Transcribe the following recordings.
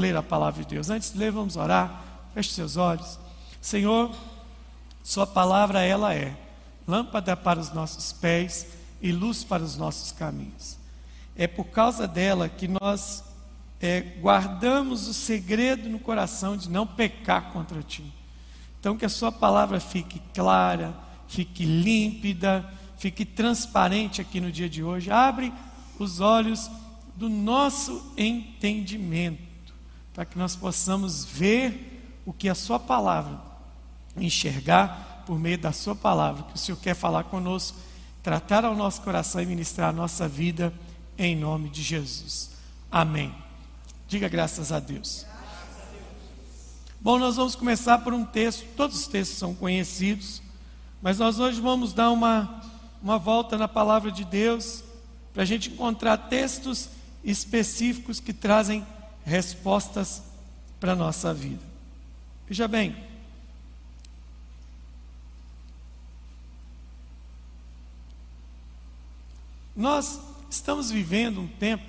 ler a palavra de Deus. Antes de ler, vamos orar. Feche seus olhos. Senhor, Sua palavra, ela é lâmpada para os nossos pés e luz para os nossos caminhos. É por causa dela que nós é, guardamos o segredo no coração de não pecar contra Ti. Então, que a Sua palavra fique clara, fique límpida, fique transparente aqui no dia de hoje. Abre os olhos do nosso entendimento, para que nós possamos ver o que a Sua palavra, enxergar por meio da Sua palavra, que o Senhor quer falar conosco, tratar ao nosso coração e ministrar a nossa vida, em nome de Jesus. Amém. Diga graças a Deus. Bom, nós vamos começar por um texto, todos os textos são conhecidos, mas nós hoje vamos dar uma, uma volta na palavra de Deus, para a gente encontrar textos específicos que trazem respostas para a nossa vida. Veja bem, nós estamos vivendo um tempo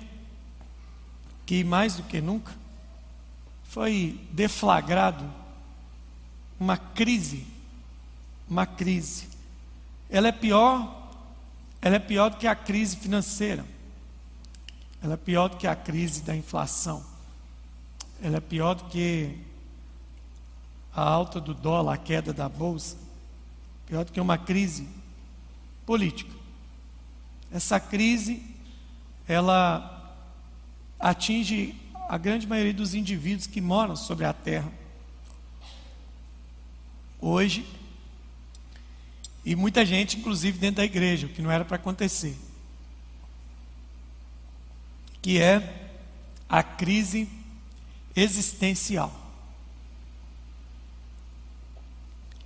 que mais do que nunca foi deflagrado uma crise, uma crise. Ela é pior, ela é pior do que a crise financeira. Ela é pior do que a crise da inflação. Ela é pior do que a alta do dólar, a queda da bolsa. Pior do que uma crise política. Essa crise, ela atinge a grande maioria dos indivíduos que moram sobre a terra. Hoje, e muita gente, inclusive dentro da igreja, o que não era para acontecer. Que é a crise existencial.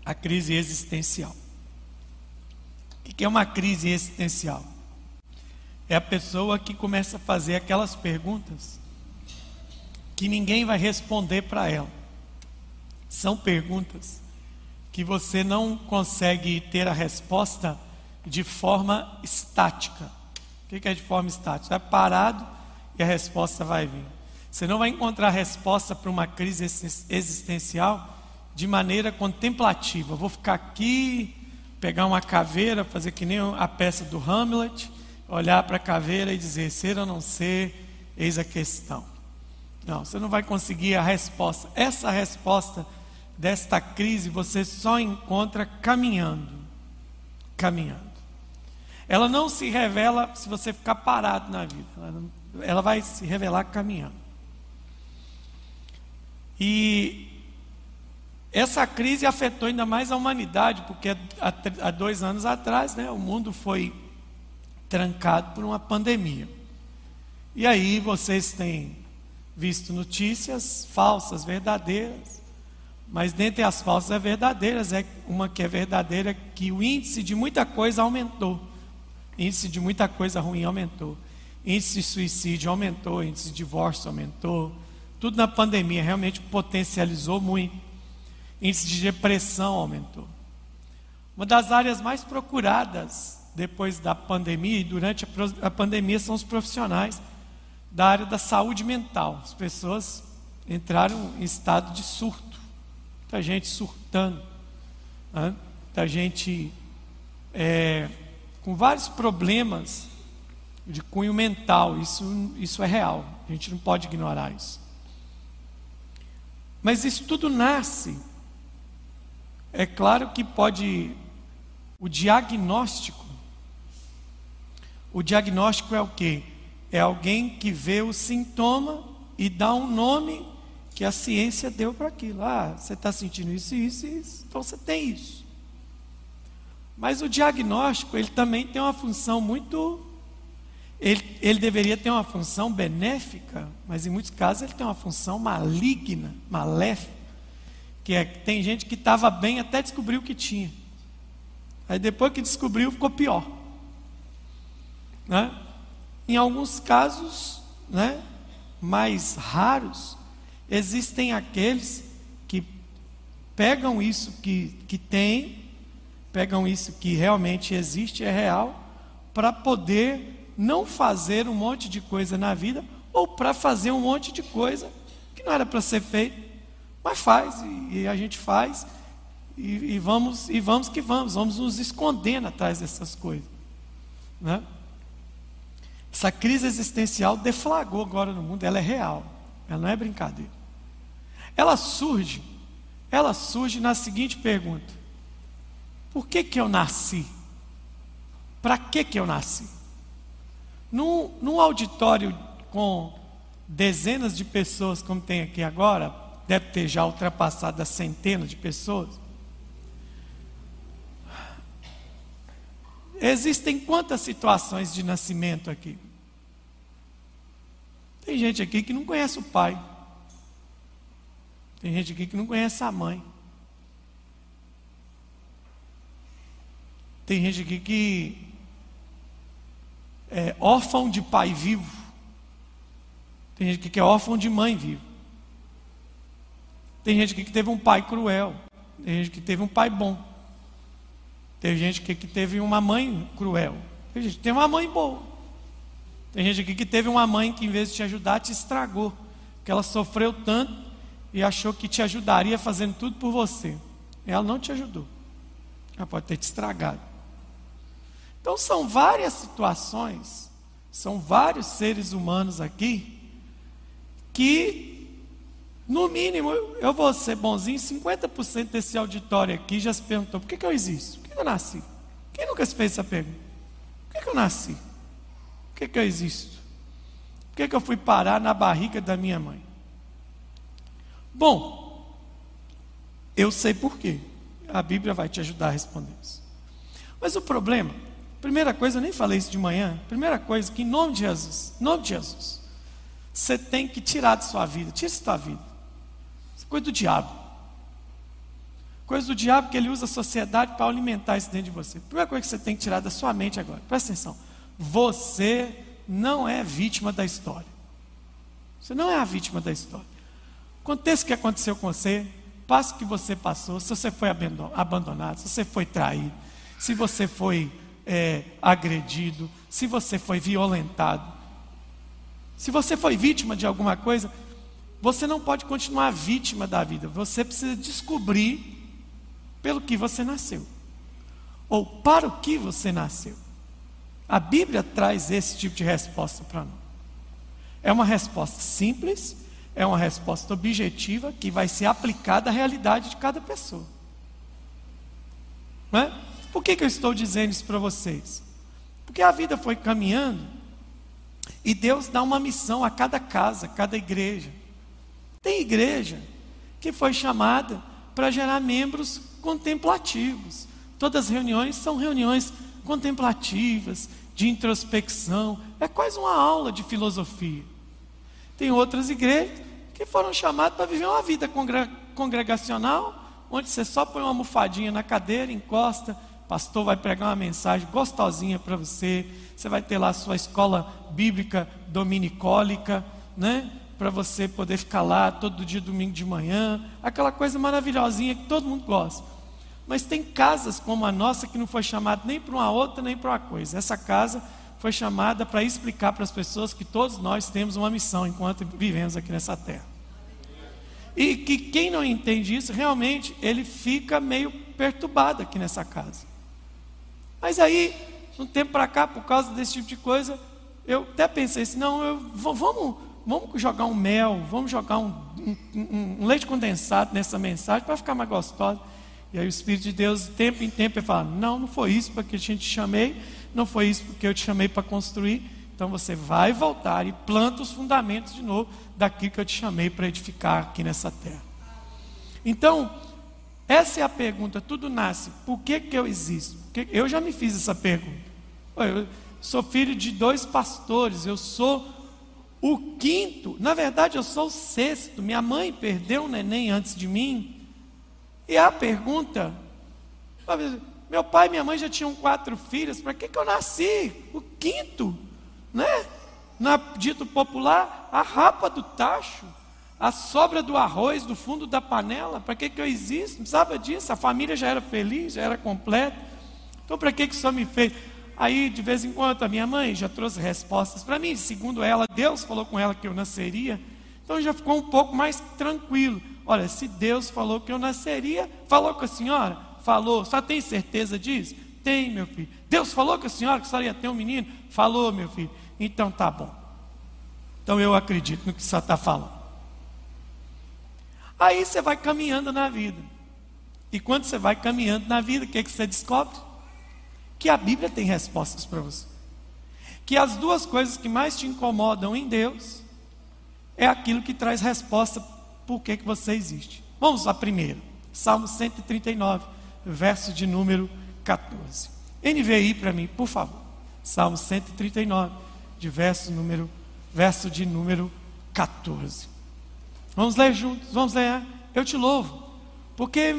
A crise existencial. O que é uma crise existencial? é a pessoa que começa a fazer aquelas perguntas que ninguém vai responder para ela. São perguntas que você não consegue ter a resposta de forma estática. O que é de forma estática? É parado e a resposta vai vir. Você não vai encontrar resposta para uma crise existencial de maneira contemplativa. vou ficar aqui, pegar uma caveira, fazer que nem a peça do Hamlet olhar para a caveira e dizer ser ou não ser, eis a questão. Não, você não vai conseguir a resposta. Essa resposta desta crise você só encontra caminhando. Caminhando. Ela não se revela se você ficar parado na vida. Ela, ela vai se revelar caminhando. E essa crise afetou ainda mais a humanidade, porque há, dois anos atrás né, o mundo foi trancado por uma pandemia. E aí vocês têm visto notícias falsas, verdadeiras, mas dentre as falsas verdadeiras, é uma que é verdadeira, que o índice de muita coisa aumentou. índice de muita coisa ruim aumentou. índice de suicídio aumentou, índice de divórcio aumentou. Tudo na pandemia realmente potencializou muito. índice de depressão aumentou. Uma das áreas mais procuradas depois da pandemia e durante a pandemia são os profissionais da área da saúde mental. As pessoas entraram em estado de surto, muita gente surtando, né? muita gente é, com vários problemas de cunho mental. Isso, isso é real, a gente não pode ignorar isso. Mas isso tudo nasce. É claro que pode o diagnóstico o diagnóstico é o quê? É alguém que vê o sintoma e dá um nome que a ciência deu para aquilo. Ah, você está sentindo isso, isso isso, então você tem isso. Mas o diagnóstico, ele também tem uma função muito. Ele, ele deveria ter uma função benéfica, mas em muitos casos ele tem uma função maligna, maléfica. Que é tem gente que estava bem até descobrir o que tinha. Aí depois que descobriu, ficou pior. Né? Em alguns casos né, mais raros, existem aqueles que pegam isso que, que tem, pegam isso que realmente existe, é real, para poder não fazer um monte de coisa na vida, ou para fazer um monte de coisa que não era para ser feito, mas faz, e, e a gente faz, e, e, vamos, e vamos que vamos, vamos nos escondendo atrás dessas coisas. Né? Essa crise existencial deflagrou agora no mundo, ela é real, ela não é brincadeira. Ela surge, ela surge na seguinte pergunta: Por que que eu nasci? Para que que eu nasci? Num, num auditório com dezenas de pessoas, como tem aqui agora, deve ter já ultrapassado a centena de pessoas. Existem quantas situações de nascimento aqui? Tem gente aqui que não conhece o pai. Tem gente aqui que não conhece a mãe. Tem gente aqui que é órfão de pai vivo. Tem gente que é órfão de mãe viva. Tem gente que teve um pai cruel. Tem gente que teve um pai bom. Tem gente que teve uma mãe cruel. Tem gente que teve uma mãe boa. Tem gente aqui que teve uma mãe que, em vez de te ajudar, te estragou. Que ela sofreu tanto e achou que te ajudaria fazendo tudo por você. Ela não te ajudou. Ela pode ter te estragado. Então, são várias situações, são vários seres humanos aqui, que, no mínimo, eu vou ser bonzinho, 50% desse auditório aqui já se perguntou: por que, que eu existo? Por que eu nasci? Quem nunca se fez essa pergunta? Por que, que eu nasci? Por que, que eu existo? Por que, que eu fui parar na barriga da minha mãe? Bom, eu sei por quê. A Bíblia vai te ajudar a responder isso. Mas o problema, primeira coisa, eu nem falei isso de manhã. Primeira coisa, que em nome de Jesus, em nome de Jesus, você tem que tirar de sua vida, tira isso sua vida. Isso é coisa do diabo. Coisa do diabo que ele usa a sociedade para alimentar isso dentro de você. Primeira coisa que você tem que tirar da sua mente agora, presta atenção. Você não é vítima da história. Você não é a vítima da história. Aconteça o que aconteceu com você, passe o que você passou, se você foi abandonado, se você foi traído, se você foi é, agredido, se você foi violentado, se você foi vítima de alguma coisa, você não pode continuar vítima da vida, você precisa descobrir pelo que você nasceu, ou para o que você nasceu. A Bíblia traz esse tipo de resposta para nós. É uma resposta simples, é uma resposta objetiva que vai ser aplicada à realidade de cada pessoa. Não é? Por que, que eu estou dizendo isso para vocês? Porque a vida foi caminhando e Deus dá uma missão a cada casa, a cada igreja. Tem igreja que foi chamada para gerar membros contemplativos. Todas as reuniões são reuniões contemplativas, de introspecção, é quase uma aula de filosofia. Tem outras igrejas que foram chamadas para viver uma vida congregacional, onde você só põe uma almofadinha na cadeira, encosta, pastor vai pregar uma mensagem gostosinha para você, você vai ter lá a sua escola bíblica dominicólica, né? Para você poder ficar lá todo dia domingo de manhã, aquela coisa maravilhosinha que todo mundo gosta. Mas tem casas como a nossa que não foi chamada nem para uma outra nem para uma coisa. Essa casa foi chamada para explicar para as pessoas que todos nós temos uma missão enquanto vivemos aqui nessa terra. E que quem não entende isso, realmente, ele fica meio perturbado aqui nessa casa. Mas aí, um tempo para cá, por causa desse tipo de coisa, eu até pensei assim, não, eu, vamos, vamos jogar um mel, vamos jogar um, um, um leite condensado nessa mensagem para ficar mais gostosa. E aí o Espírito de Deus, de tempo em tempo, ele fala: Não, não foi isso porque eu te chamei, não foi isso porque eu te chamei para construir. Então você vai voltar e planta os fundamentos de novo daquilo que eu te chamei para edificar aqui nessa terra. Então, essa é a pergunta: tudo nasce, por que, que eu existo? Eu já me fiz essa pergunta. Eu sou filho de dois pastores, eu sou o quinto, na verdade eu sou o sexto. Minha mãe perdeu um neném antes de mim. E a pergunta: meu pai e minha mãe já tinham quatro filhos, para que, que eu nasci? O quinto, né? Na dito popular, a rapa do tacho, a sobra do arroz do fundo da panela, para que, que eu existo? Não precisava disso, a família já era feliz, já era completa. Então, para que, que isso me fez? Aí, de vez em quando, a minha mãe já trouxe respostas para mim. Segundo ela, Deus falou com ela que eu nasceria Então já ficou um pouco mais tranquilo. Olha, se Deus falou que eu nasceria, falou com a senhora? Falou. Só tem certeza disso? Tem, meu filho. Deus falou com a senhora que a senhora ia ter um menino? Falou, meu filho. Então tá bom. Então eu acredito no que você está falando. Aí você vai caminhando na vida. E quando você vai caminhando na vida, o que, que você descobre? Que a Bíblia tem respostas para você. Que as duas coisas que mais te incomodam em Deus é aquilo que traz resposta por que, que você existe. Vamos à primeira. Salmo 139, verso de número 14. NVI para mim, por favor. Salmo 139, de verso número, verso de número 14. Vamos ler juntos, vamos ler. Eu te louvo, porque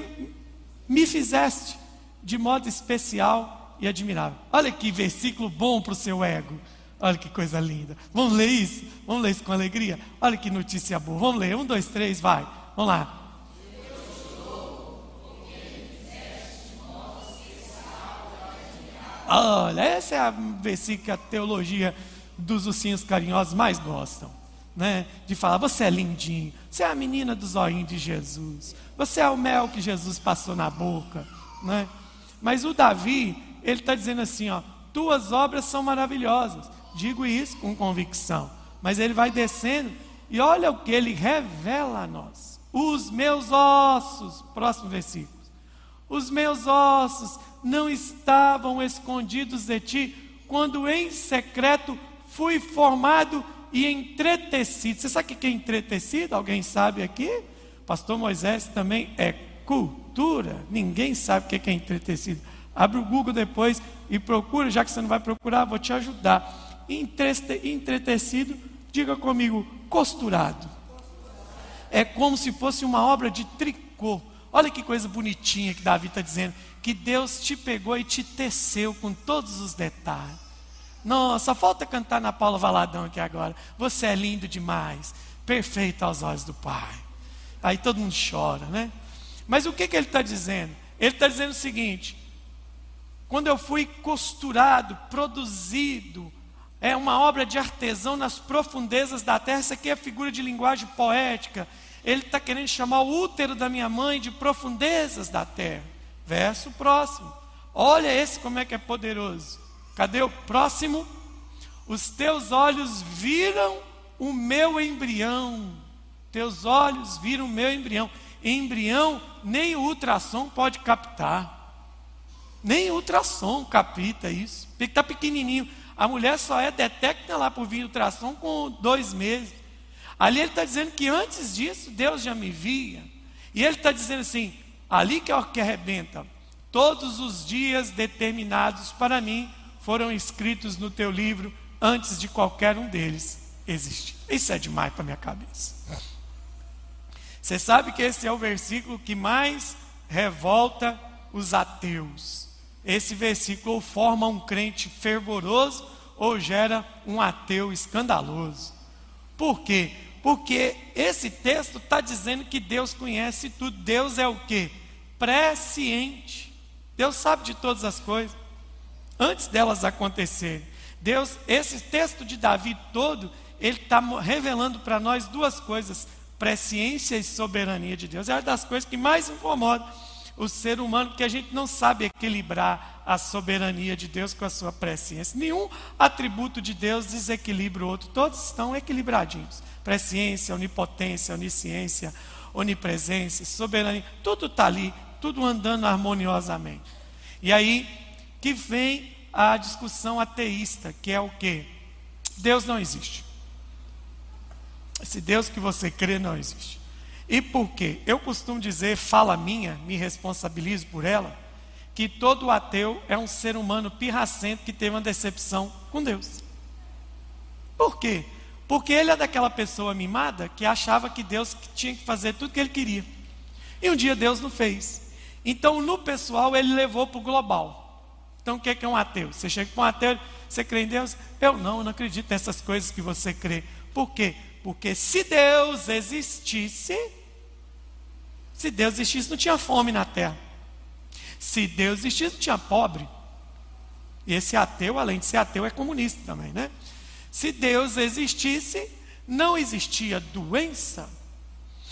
me fizeste de modo especial e admirável. Olha que versículo bom para o seu ego. Olha que coisa linda. Vamos ler isso? Vamos ler isso com alegria? Olha que notícia boa. Vamos ler. Um, dois, três, vai. Vamos lá. Olha, esse é a versículo que a teologia dos ursinhos carinhosos mais gostam. Né? De falar, você é lindinho, você é a menina dos olhinhos de Jesus, você é o mel que Jesus passou na boca. Né? Mas o Davi, ele está dizendo assim: ó, tuas obras são maravilhosas. Digo isso com convicção. Mas ele vai descendo e olha o que ele revela a nós. Os meus ossos, próximo versículo. Os meus ossos não estavam escondidos de ti quando em secreto fui formado e entretecido. Você sabe o que é entretecido? Alguém sabe aqui? Pastor Moisés também é cultura. Ninguém sabe o que é entretecido. Abre o Google depois e procura, já que você não vai procurar, vou te ajudar. Entretecido, diga comigo, costurado. É como se fosse uma obra de tricô. Olha que coisa bonitinha que Davi está dizendo. Que Deus te pegou e te teceu com todos os detalhes. Nossa, falta cantar na Paula Valadão aqui agora. Você é lindo demais, perfeito aos olhos do Pai. Aí todo mundo chora, né? Mas o que, que ele está dizendo? Ele está dizendo o seguinte: quando eu fui costurado, produzido, é uma obra de artesão nas profundezas da terra. Isso aqui é figura de linguagem poética. Ele está querendo chamar o útero da minha mãe de profundezas da terra. Verso próximo. Olha esse como é que é poderoso. Cadê o próximo? Os teus olhos viram o meu embrião. Teus olhos viram o meu embrião. Embrião nem o ultrassom pode captar. Nem ultrassom capta isso. Porque está pequenininho. A mulher só é detecta lá por vir ultrassom com dois meses. Ali ele está dizendo que antes disso Deus já me via. E ele está dizendo assim: ali que é o que arrebenta. Todos os dias determinados para mim foram escritos no teu livro antes de qualquer um deles existir. Isso é demais para minha cabeça. Você sabe que esse é o versículo que mais revolta os ateus. Esse versículo forma um crente fervoroso ou gera um ateu escandaloso. Por quê? Porque esse texto está dizendo que Deus conhece tudo. Deus é o que? Presciente. Deus sabe de todas as coisas antes delas acontecerem. Deus, esse texto de Davi todo, ele está revelando para nós duas coisas: presciência e soberania de Deus. É uma das coisas que mais incomoda o ser humano, porque a gente não sabe equilibrar a soberania de Deus com a sua presciência. Nenhum atributo de Deus desequilibra o outro, todos estão equilibradinhos. Presciência, onipotência, onisciência, onipresença, soberania, tudo está ali, tudo andando harmoniosamente. E aí que vem a discussão ateísta, que é o que? Deus não existe. Esse Deus que você crê não existe. E por quê? Eu costumo dizer, fala minha, me responsabilizo por ela, que todo ateu é um ser humano pirracento que teve uma decepção com Deus. Por quê? Porque ele é daquela pessoa mimada que achava que Deus tinha que fazer tudo que ele queria. E um dia Deus não fez. Então, no pessoal, ele levou para o global. Então, o que é, é um ateu? Você chega para um ateu, você crê em Deus? Eu não, eu não acredito nessas coisas que você crê. Por quê? Porque se Deus existisse, se Deus existisse, não tinha fome na terra. Se Deus existisse, não tinha pobre. E esse ateu, além de ser ateu, é comunista também, né? Se Deus existisse, não existia doença.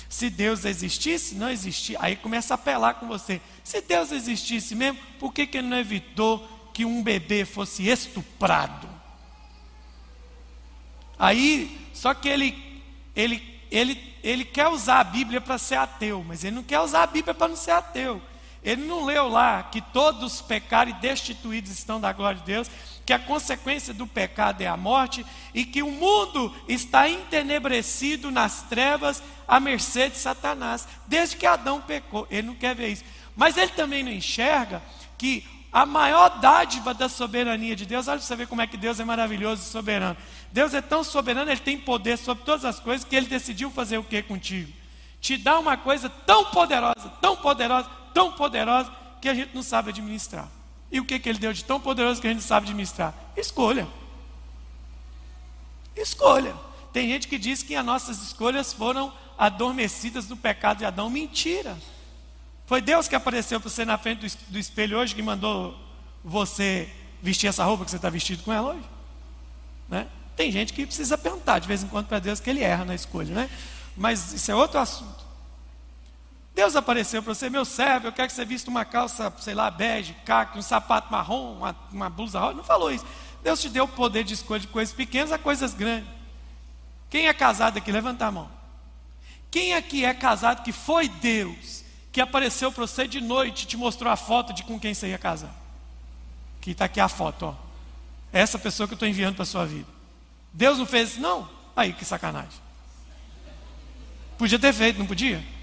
Se Deus existisse, não existia. Aí começa a apelar com você. Se Deus existisse mesmo, por que, que ele não evitou que um bebê fosse estuprado? Aí, só que ele, ele, ele, ele quer usar a Bíblia para ser ateu, mas ele não quer usar a Bíblia para não ser ateu. Ele não leu lá que todos pecaram e destituídos estão da glória de Deus, que a consequência do pecado é a morte e que o mundo está entenebrecido nas trevas à mercê de Satanás, desde que Adão pecou. Ele não quer ver isso. Mas ele também não enxerga que a maior dádiva da soberania de Deus, olha para você ver como é que Deus é maravilhoso e soberano. Deus é tão soberano, ele tem poder sobre todas as coisas, que ele decidiu fazer o que contigo? Te dá uma coisa tão poderosa, tão poderosa, tão poderosa que a gente não sabe administrar. E o que, que ele deu de tão poderoso que a gente sabe administrar? Escolha. Escolha. Tem gente que diz que as nossas escolhas foram adormecidas no pecado de Adão. Mentira. Foi Deus que apareceu para você na frente do espelho hoje que mandou você vestir essa roupa que você está vestido com ela hoje? Né? Tem gente que precisa perguntar de vez em quando para Deus que ele erra na escolha, né? Mas isso é outro assunto. Deus apareceu para você, meu servo, eu quero que você vista uma calça, sei lá, bege, caque, um sapato marrom, uma, uma blusa rosa. Não falou isso. Deus te deu o poder de escolha de coisas pequenas a coisas grandes. Quem é casado aqui? Levanta a mão. Quem aqui é casado que foi Deus que apareceu para você de noite e te mostrou a foto de com quem você ia casar? Que está aqui a foto, ó. É essa pessoa que eu estou enviando para a sua vida. Deus não fez isso? Não. Aí, que sacanagem. Podia ter feito, não podia?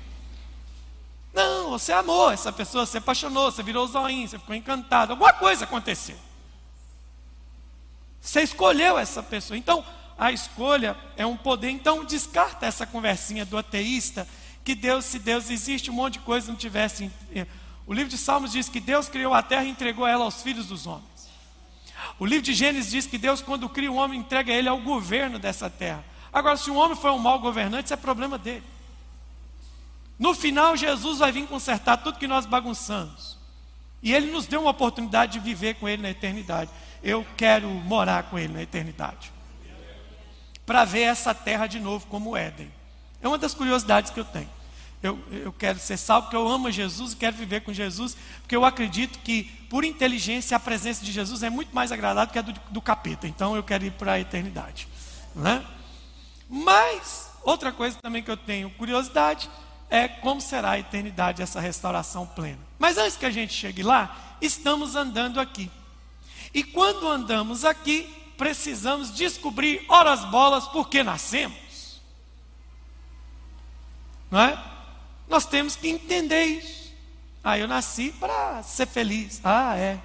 Não, você amou essa pessoa, você apaixonou, você virou zoinho, você ficou encantado, alguma coisa aconteceu. Você escolheu essa pessoa. Então, a escolha é um poder. Então, descarta essa conversinha do ateísta, que Deus, se Deus existe, um monte de coisa não tivesse. O livro de Salmos diz que Deus criou a terra e entregou ela aos filhos dos homens. O livro de Gênesis diz que Deus, quando cria um homem, entrega ele ao governo dessa terra. Agora, se um homem for um mau governante, isso é problema dele. No final, Jesus vai vir consertar tudo que nós bagunçamos. E Ele nos deu uma oportunidade de viver com Ele na eternidade. Eu quero morar com Ele na eternidade. Para ver essa terra de novo como Éden. É uma das curiosidades que eu tenho. Eu, eu quero ser salvo porque eu amo Jesus e quero viver com Jesus, porque eu acredito que, por inteligência, a presença de Jesus é muito mais agradável que a do, do capeta. Então eu quero ir para a eternidade. Né? Mas, outra coisa também que eu tenho curiosidade é como será a eternidade essa restauração plena. Mas antes que a gente chegue lá, estamos andando aqui. E quando andamos aqui, precisamos descobrir horas bolas por que nascemos. Não é? Nós temos que entender isso. Ah, eu nasci para ser feliz. Ah, é.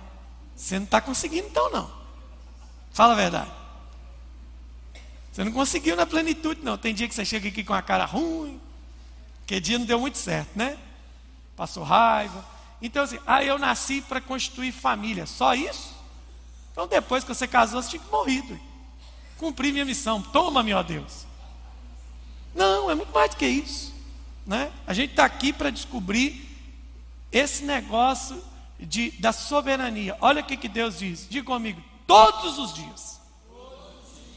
Você não está conseguindo então não. Fala a verdade. Você não conseguiu na plenitude, não. Tem dia que você chega aqui com a cara ruim, porque dia não deu muito certo, né? Passou raiva. Então, assim, ah, eu nasci para constituir família. Só isso? Então, depois que você casou, você tinha que morrido. Cumprir minha missão. Toma, meu Deus. Não, é muito mais do que isso. Né? A gente está aqui para descobrir esse negócio de, da soberania. Olha o que, que Deus diz. Diga comigo. Todos os dias.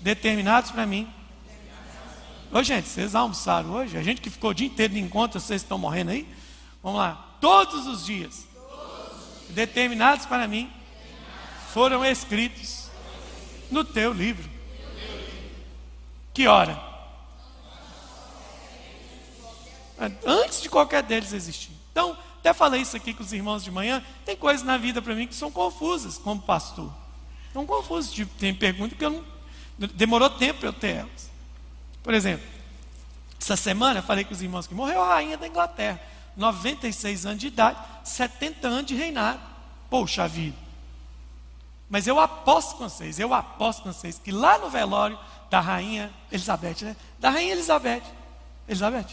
Determinados para mim Ô gente, vocês almoçaram hoje? A gente que ficou o dia inteiro de encontro, vocês estão morrendo aí? Vamos lá. Todos os dias, determinados para mim, foram escritos no teu livro. Que hora? Antes de qualquer deles existir. Então, até falei isso aqui com os irmãos de manhã. Tem coisas na vida para mim que são confusas, como pastor. São confusas. Tipo, tem perguntas que eu não. Demorou tempo para eu ter elas. Por exemplo, essa semana eu falei com os irmãos que morreu a rainha da Inglaterra, 96 anos de idade, 70 anos de reinado. Poxa vida. Mas eu aposto com vocês, eu aposto com vocês que lá no velório da rainha Elizabeth, né? Da rainha Elizabeth. Elizabeth?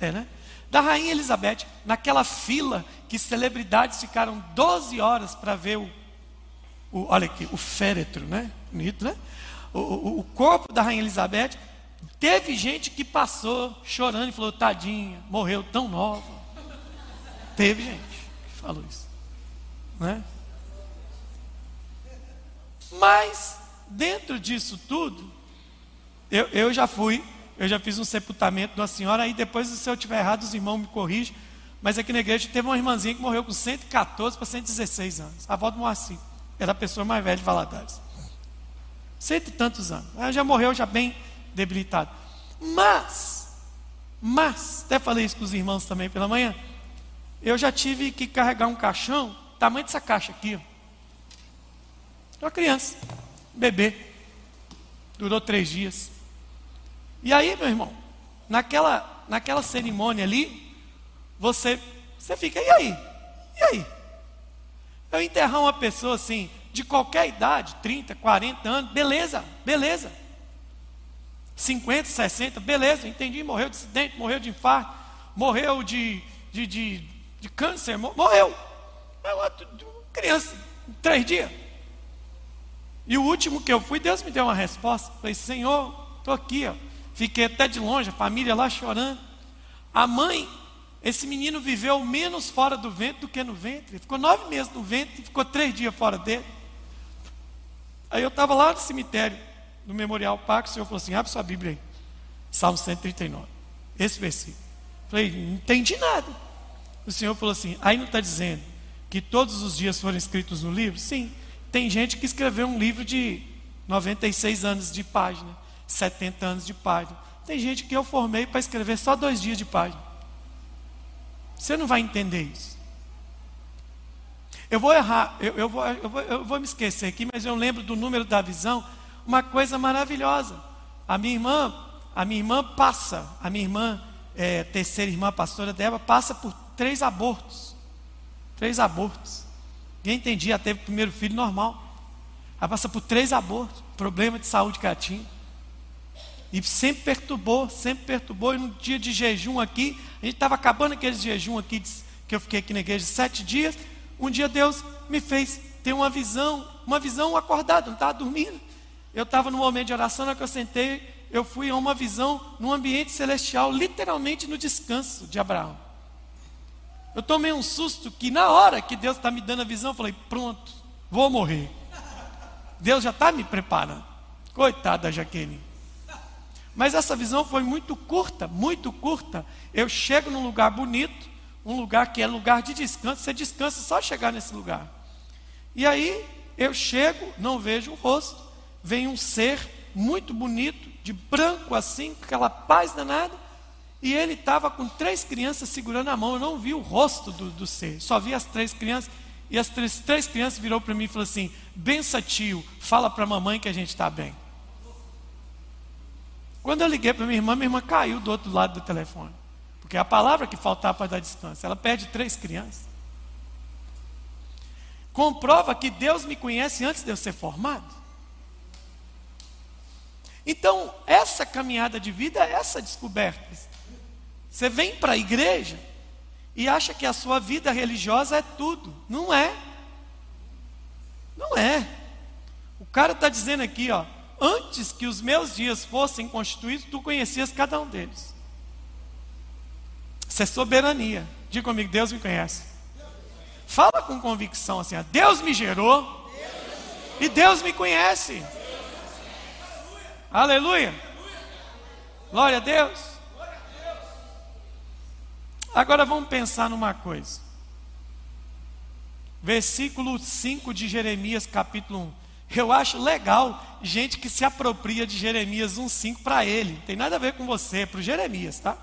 É, né? Da rainha Elizabeth, naquela fila que celebridades ficaram 12 horas para ver o, o, olha aqui, o féretro, né? Bonito, né? O, o, o corpo da rainha Elizabeth Teve gente que passou chorando e falou: tadinha, morreu tão nova. Teve gente que falou isso. Né? Mas, dentro disso tudo, eu, eu já fui eu já fiz um sepultamento de uma senhora, aí depois, se eu tiver errado, os irmãos me corrigem. Mas aqui na igreja teve uma irmãzinha que morreu com 114 para 116 anos. A avó do Moacir. Era a pessoa mais velha de Valadares. Cento e tantos anos. Ela já morreu, já bem debilitada. Mas, mas, até falei isso com os irmãos também pela manhã. Eu já tive que carregar um caixão, tamanho dessa caixa aqui. Uma criança, bebê. Durou três dias. E aí, meu irmão, naquela, naquela cerimônia ali, você, você fica, e aí? E aí? Eu enterrar uma pessoa assim, de qualquer idade, 30, 40 anos, beleza, beleza. 50, 60, beleza, entendi, morreu de acidente, morreu de infarto, morreu de, de, de, de câncer, morreu. Criança, três dias. E o último que eu fui, Deus me deu uma resposta. Falei, Senhor, estou aqui, ó. Fiquei até de longe, a família lá chorando. A mãe esse menino viveu menos fora do ventre do que no ventre. Ele ficou nove meses no ventre ficou três dias fora dele. Aí eu estava lá no cemitério, no Memorial Parque, o Senhor falou assim: abre sua Bíblia aí. Salmo 139. Esse versículo. Falei, não entendi nada. O Senhor falou assim: aí não está dizendo que todos os dias foram escritos no livro? Sim. Tem gente que escreveu um livro de 96 anos de página, 70 anos de página. Tem gente que eu formei para escrever só dois dias de página. Você não vai entender isso. Eu vou errar, eu, eu, vou, eu, vou, eu vou me esquecer aqui, mas eu lembro do número da visão, uma coisa maravilhosa. A minha irmã, a minha irmã passa, a minha irmã, é, terceira irmã, pastora Débora, passa por três abortos. Três abortos. Quem entendia, teve o primeiro filho normal. Ela passa por três abortos, problema de saúde que ela tinha. E sempre perturbou, sempre perturbou. E no dia de jejum aqui, a gente estava acabando aquele jejum aqui, que eu fiquei aqui na igreja sete dias. Um dia Deus me fez ter uma visão, uma visão acordada, não estava dormindo. Eu estava no momento de oração, na que eu sentei, eu fui a uma visão num ambiente celestial, literalmente no descanso de Abraão. Eu tomei um susto que na hora que Deus está me dando a visão, eu falei, pronto, vou morrer. Deus já está me preparando. Coitada da Jaqueline. Mas essa visão foi muito curta, muito curta. Eu chego num lugar bonito, um lugar que é lugar de descanso, você descansa só chegar nesse lugar. E aí eu chego, não vejo o rosto, vem um ser muito bonito, de branco assim, com aquela paz danada, e ele estava com três crianças segurando a mão. Eu não vi o rosto do, do ser, só vi as três crianças. E as três, três crianças virou para mim e falou assim: Bença tio, fala para a mamãe que a gente está bem. Quando eu liguei para minha irmã, minha irmã caiu do outro lado do telefone. Porque é a palavra que faltava para dar distância. Ela perde três crianças. Comprova que Deus me conhece antes de eu ser formado. Então, essa caminhada de vida é essa descoberta. Você vem para a igreja e acha que a sua vida religiosa é tudo. Não é. Não é. O cara está dizendo aqui, ó, antes que os meus dias fossem constituídos, tu conhecias cada um deles. Isso é soberania. Diga comigo, Deus me conhece. Fala com convicção assim: Deus me gerou e Deus me conhece. Aleluia. Glória a Deus. Agora vamos pensar numa coisa. Versículo 5 de Jeremias, capítulo 1. Eu acho legal gente que se apropria de Jeremias 1,5 para ele. Não tem nada a ver com você, é para Jeremias, tá?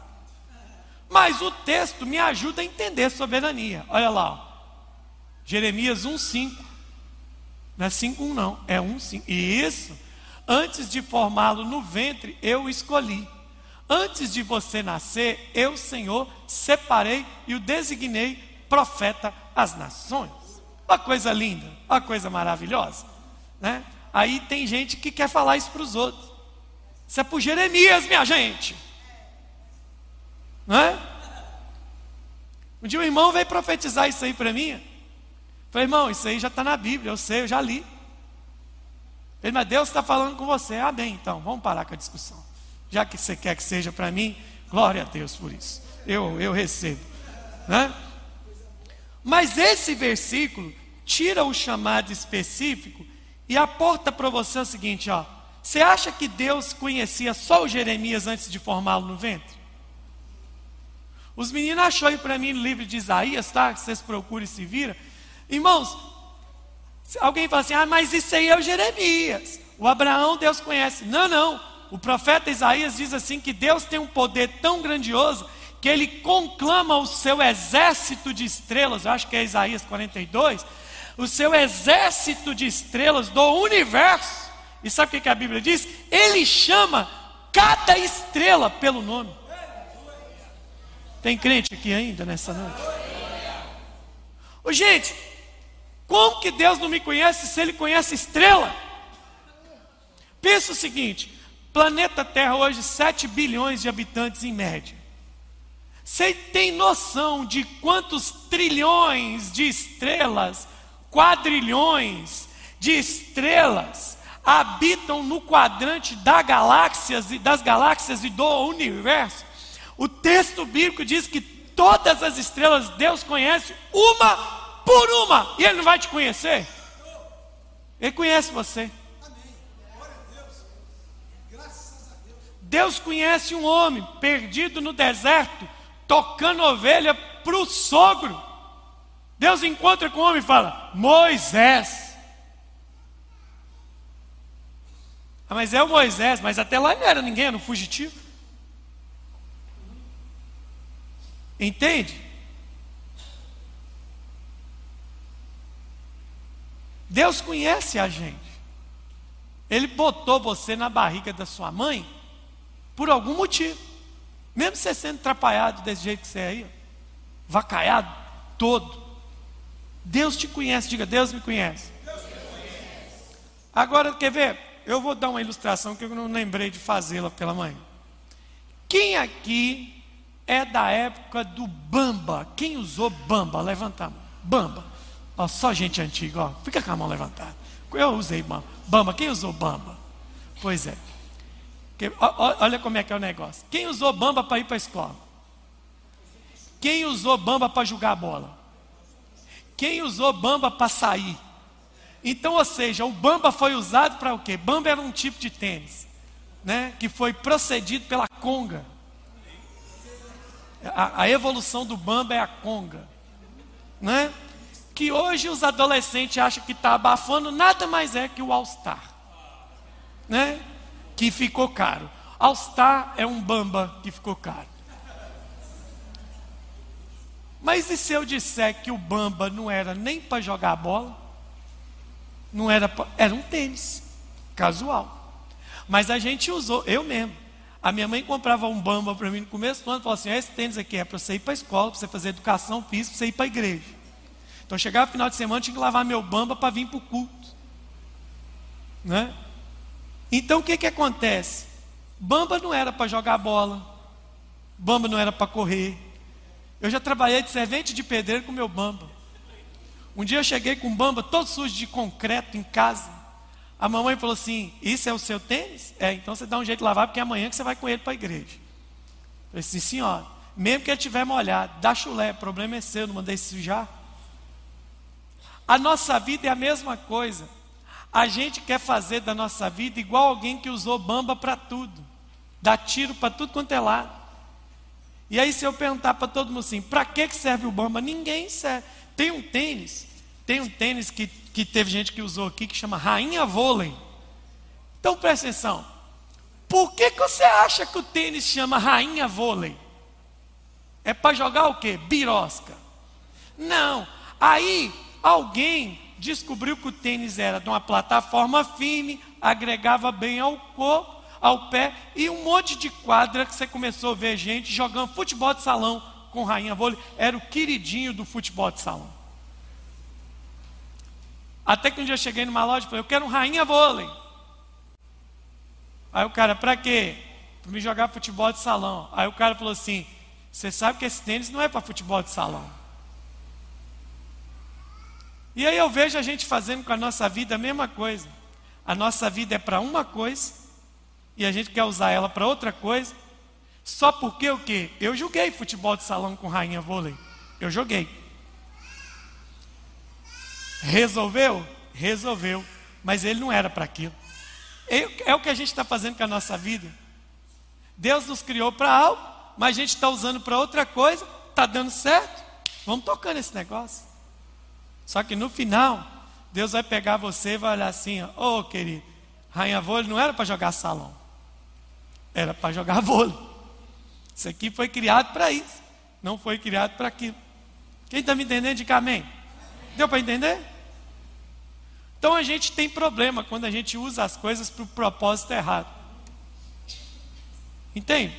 Mas o texto me ajuda a entender soberania. Olha lá, ó. Jeremias 1,5. Não é 5,1 não, é 1,5. E isso, antes de formá-lo no ventre, eu escolhi. Antes de você nascer, eu, Senhor, separei e o designei profeta às nações. Uma coisa linda, uma coisa maravilhosa. Né? Aí tem gente que quer falar isso para os outros. Isso é para Jeremias, minha gente. Não é? Um dia um irmão veio profetizar isso aí para mim. Falei, irmão, isso aí já está na Bíblia, eu sei, eu já li. Ele, mas Deus está falando com você. Ah, bem, então, vamos parar com a discussão. Já que você quer que seja para mim, glória a Deus por isso. Eu, eu recebo. Né? Mas esse versículo tira o chamado específico e aporta para você o seguinte, ó. Você acha que Deus conhecia só o Jeremias antes de formá-lo no ventre? Os meninos achou aí para mim no livro de Isaías, tá? Que vocês procuram e se viram. Irmãos, alguém fala assim: ah, mas isso aí é o Jeremias. O Abraão Deus conhece. Não, não. O profeta Isaías diz assim: que Deus tem um poder tão grandioso que ele conclama o seu exército de estrelas, eu acho que é Isaías 42, o seu exército de estrelas do universo. E sabe o que a Bíblia diz? Ele chama cada estrela pelo nome. Tem crente aqui ainda nessa noite? Ô, gente, como que Deus não me conhece se Ele conhece estrela? Pensa o seguinte: planeta Terra hoje 7 bilhões de habitantes em média. Você tem noção de quantos trilhões de estrelas, quadrilhões de estrelas habitam no quadrante das galáxias e das galáxias e do universo? O texto bíblico diz que todas as estrelas Deus conhece uma por uma, e Ele não vai te conhecer. Ele conhece você. Deus conhece um homem perdido no deserto, tocando ovelha para o sogro. Deus encontra com o homem e fala: Moisés. Ah, mas é o Moisés, mas até lá não era ninguém, era um fugitivo. Entende? Deus conhece a gente. Ele botou você na barriga da sua mãe por algum motivo. Mesmo você sendo atrapalhado desse jeito que você é aí, vacaiado todo. Deus te conhece, diga, Deus me conhece. Deus me conhece. Agora, quer ver? Eu vou dar uma ilustração que eu não lembrei de fazê-la pela manhã. Quem aqui é da época do Bamba. Quem usou Bamba? Levanta a mão. Bamba. Ó, só gente antiga, ó. Fica com a mão levantada. Eu usei Bamba. Bamba, quem usou Bamba? Pois é. Que, ó, olha como é que é o negócio. Quem usou Bamba para ir para a escola? Quem usou Bamba para jogar bola? Quem usou Bamba para sair? Então, ou seja, o Bamba foi usado para o quê? Bamba era um tipo de tênis, né? Que foi procedido pela conga. A, a evolução do bamba é a conga. Né? Que hoje os adolescentes acham que está abafando, nada mais é que o All-Star. Né? Que ficou caro. All-Star é um bamba que ficou caro. Mas e se eu disser que o bamba não era nem para jogar bola? Não era, pra, era um tênis casual. Mas a gente usou, eu mesmo. A minha mãe comprava um bamba para mim no começo do ano, falava assim: esse tênis aqui é para você ir para a escola, para você fazer educação física, para você ir para a igreja. Então chegava final de semana, tinha que lavar meu bamba para vir para o culto. Né? Então o que, que acontece? Bamba não era para jogar bola, bamba não era para correr. Eu já trabalhei de servente de pedreiro com meu bamba. Um dia eu cheguei com um bamba todo sujo de concreto em casa. A mamãe falou assim: Isso é o seu tênis? É, então você dá um jeito de lavar, porque é amanhã que você vai com ele para a igreja. Eu falei assim: Senhora, mesmo que ele estiver molhado, dá chulé, o problema é seu, não mandei sujar. A nossa vida é a mesma coisa. A gente quer fazer da nossa vida igual alguém que usou bamba para tudo, dá tiro para tudo quanto é lado. E aí, se eu perguntar para todo mundo assim: para que serve o bamba? Ninguém serve. Tem um tênis, tem um tênis que que teve gente que usou aqui, que chama Rainha Vôlei. Então presta atenção. Por que, que você acha que o tênis chama Rainha Vôlei? É para jogar o quê? Birosca. Não. Aí alguém descobriu que o tênis era de uma plataforma firme, agregava bem ao corpo, ao pé, e um monte de quadra que você começou a ver gente jogando futebol de salão com rainha vôlei. Era o queridinho do futebol de salão. Até que um dia eu cheguei numa loja e falei, eu quero um rainha vôlei. Aí o cara, para quê? Para me jogar futebol de salão. Aí o cara falou assim, você sabe que esse tênis não é para futebol de salão. E aí eu vejo a gente fazendo com a nossa vida a mesma coisa. A nossa vida é para uma coisa e a gente quer usar ela para outra coisa. Só porque o quê? Eu joguei futebol de salão com rainha vôlei. Eu joguei. Resolveu? Resolveu. Mas ele não era para aquilo. É, o que a gente está fazendo com a nossa vida. Deus nos criou para algo, mas a gente está usando para outra coisa, está dando certo. Vamos tocando esse negócio. Só que no final, Deus vai pegar você e vai olhar assim: ô oh, querido, rainha vôlei não era para jogar salão, era para jogar vôlei. Isso aqui foi criado para isso, não foi criado para aquilo. Quem está me entendendo, diga amém. Deu para entender? Então a gente tem problema quando a gente usa as coisas para o propósito errado. Entende?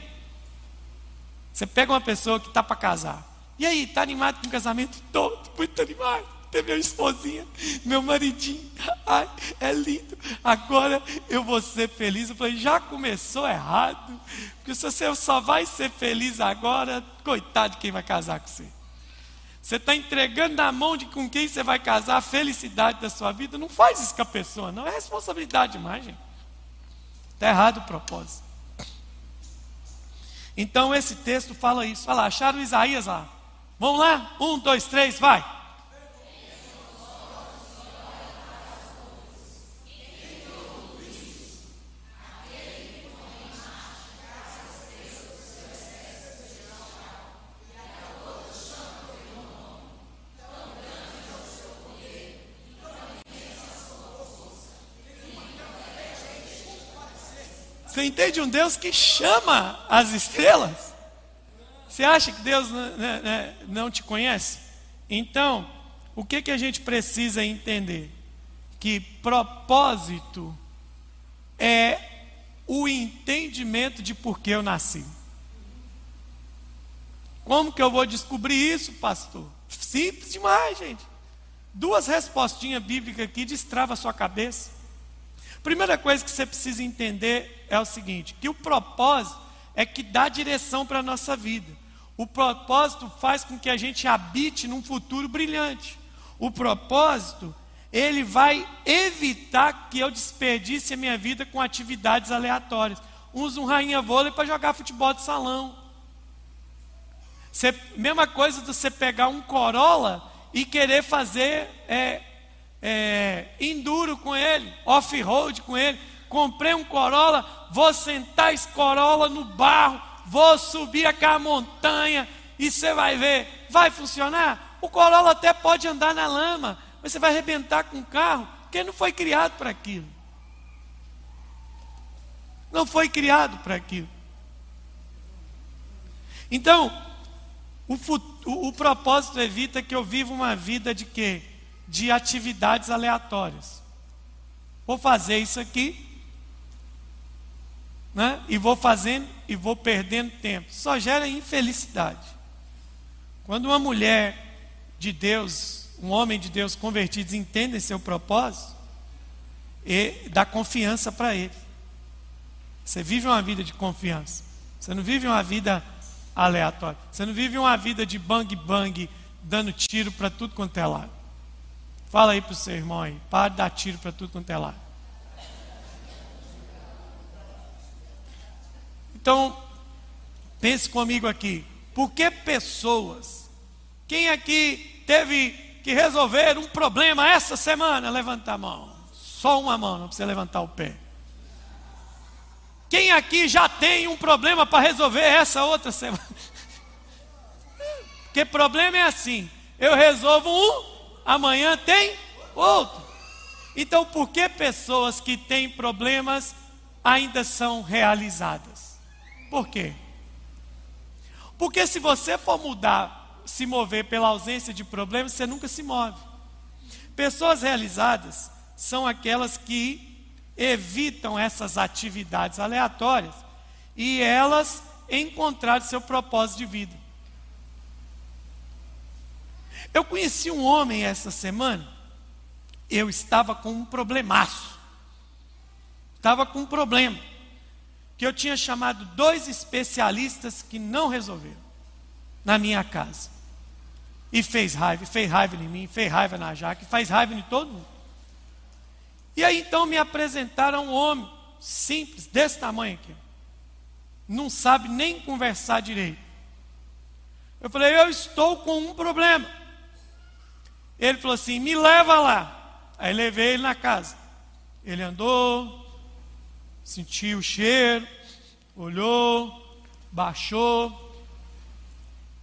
Você pega uma pessoa que está para casar. E aí, está animado com o casamento? Todo, muito animado. Tem minha esposinha, meu maridinho. Ai, é lindo. Agora eu vou ser feliz. Eu falei, já começou errado. Porque se você só vai ser feliz agora, coitado de quem vai casar com você. Você está entregando na mão de com quem você vai casar a felicidade da sua vida. Não faz isso com a pessoa, não. É responsabilidade demais, gente. Está errado o propósito. Então esse texto fala isso. Olha lá, acharam Isaías lá. Vamos lá? Um, dois, três, vai. Você entende um Deus que chama as estrelas? Você acha que Deus né, né, não te conhece? Então, o que, que a gente precisa entender? Que propósito é o entendimento de por que eu nasci. Como que eu vou descobrir isso, pastor? Simples demais, gente. Duas respostinhas bíblicas aqui destrava a sua cabeça. Primeira coisa que você precisa entender é o seguinte: que o propósito é que dá direção para a nossa vida. O propósito faz com que a gente habite num futuro brilhante. O propósito, ele vai evitar que eu desperdice a minha vida com atividades aleatórias. Usa um rainha vôlei para jogar futebol de salão. Você, mesma coisa de você pegar um Corolla e querer fazer é, é, enduro com ele, off-road com ele. Comprei um Corolla, vou sentar esse Corolla no barro, vou subir aquela montanha e você vai ver, vai funcionar? O Corolla até pode andar na lama, mas você vai arrebentar com o carro, porque não foi criado para aquilo. Não foi criado para aquilo. Então, o, o, o propósito evita que eu viva uma vida de quê? De atividades aleatórias. Vou fazer isso aqui, né? e vou fazendo e vou perdendo tempo. Só gera infelicidade. Quando uma mulher de Deus, um homem de Deus convertido, entende seu propósito, e dá confiança para ele. Você vive uma vida de confiança. Você não vive uma vida aleatória. Você não vive uma vida de bang bang, dando tiro para tudo quanto é lado. Fala aí para o seu irmão aí. Para de dar tiro para tudo quanto é lado. Então, pense comigo aqui. Por que pessoas? Quem aqui teve que resolver um problema essa semana? Levanta a mão. Só uma mão, não precisa levantar o pé. Quem aqui já tem um problema para resolver essa outra semana? Porque problema é assim: eu resolvo um, amanhã tem outro. Então, por que pessoas que têm problemas ainda são realizadas? Por quê? Porque se você for mudar, se mover pela ausência de problemas, você nunca se move. Pessoas realizadas são aquelas que evitam essas atividades aleatórias e elas encontraram seu propósito de vida. Eu conheci um homem essa semana, eu estava com um problemaço. Estava com um problema. Que eu tinha chamado dois especialistas que não resolveram na minha casa. E fez raiva, fez raiva em mim, fez raiva na Jaque, faz raiva em todo mundo. E aí então me apresentaram um homem simples, desse tamanho aqui. Não sabe nem conversar direito. Eu falei, eu estou com um problema. Ele falou assim: me leva lá. Aí levei ele na casa. Ele andou, sentiu o cheiro, olhou, baixou.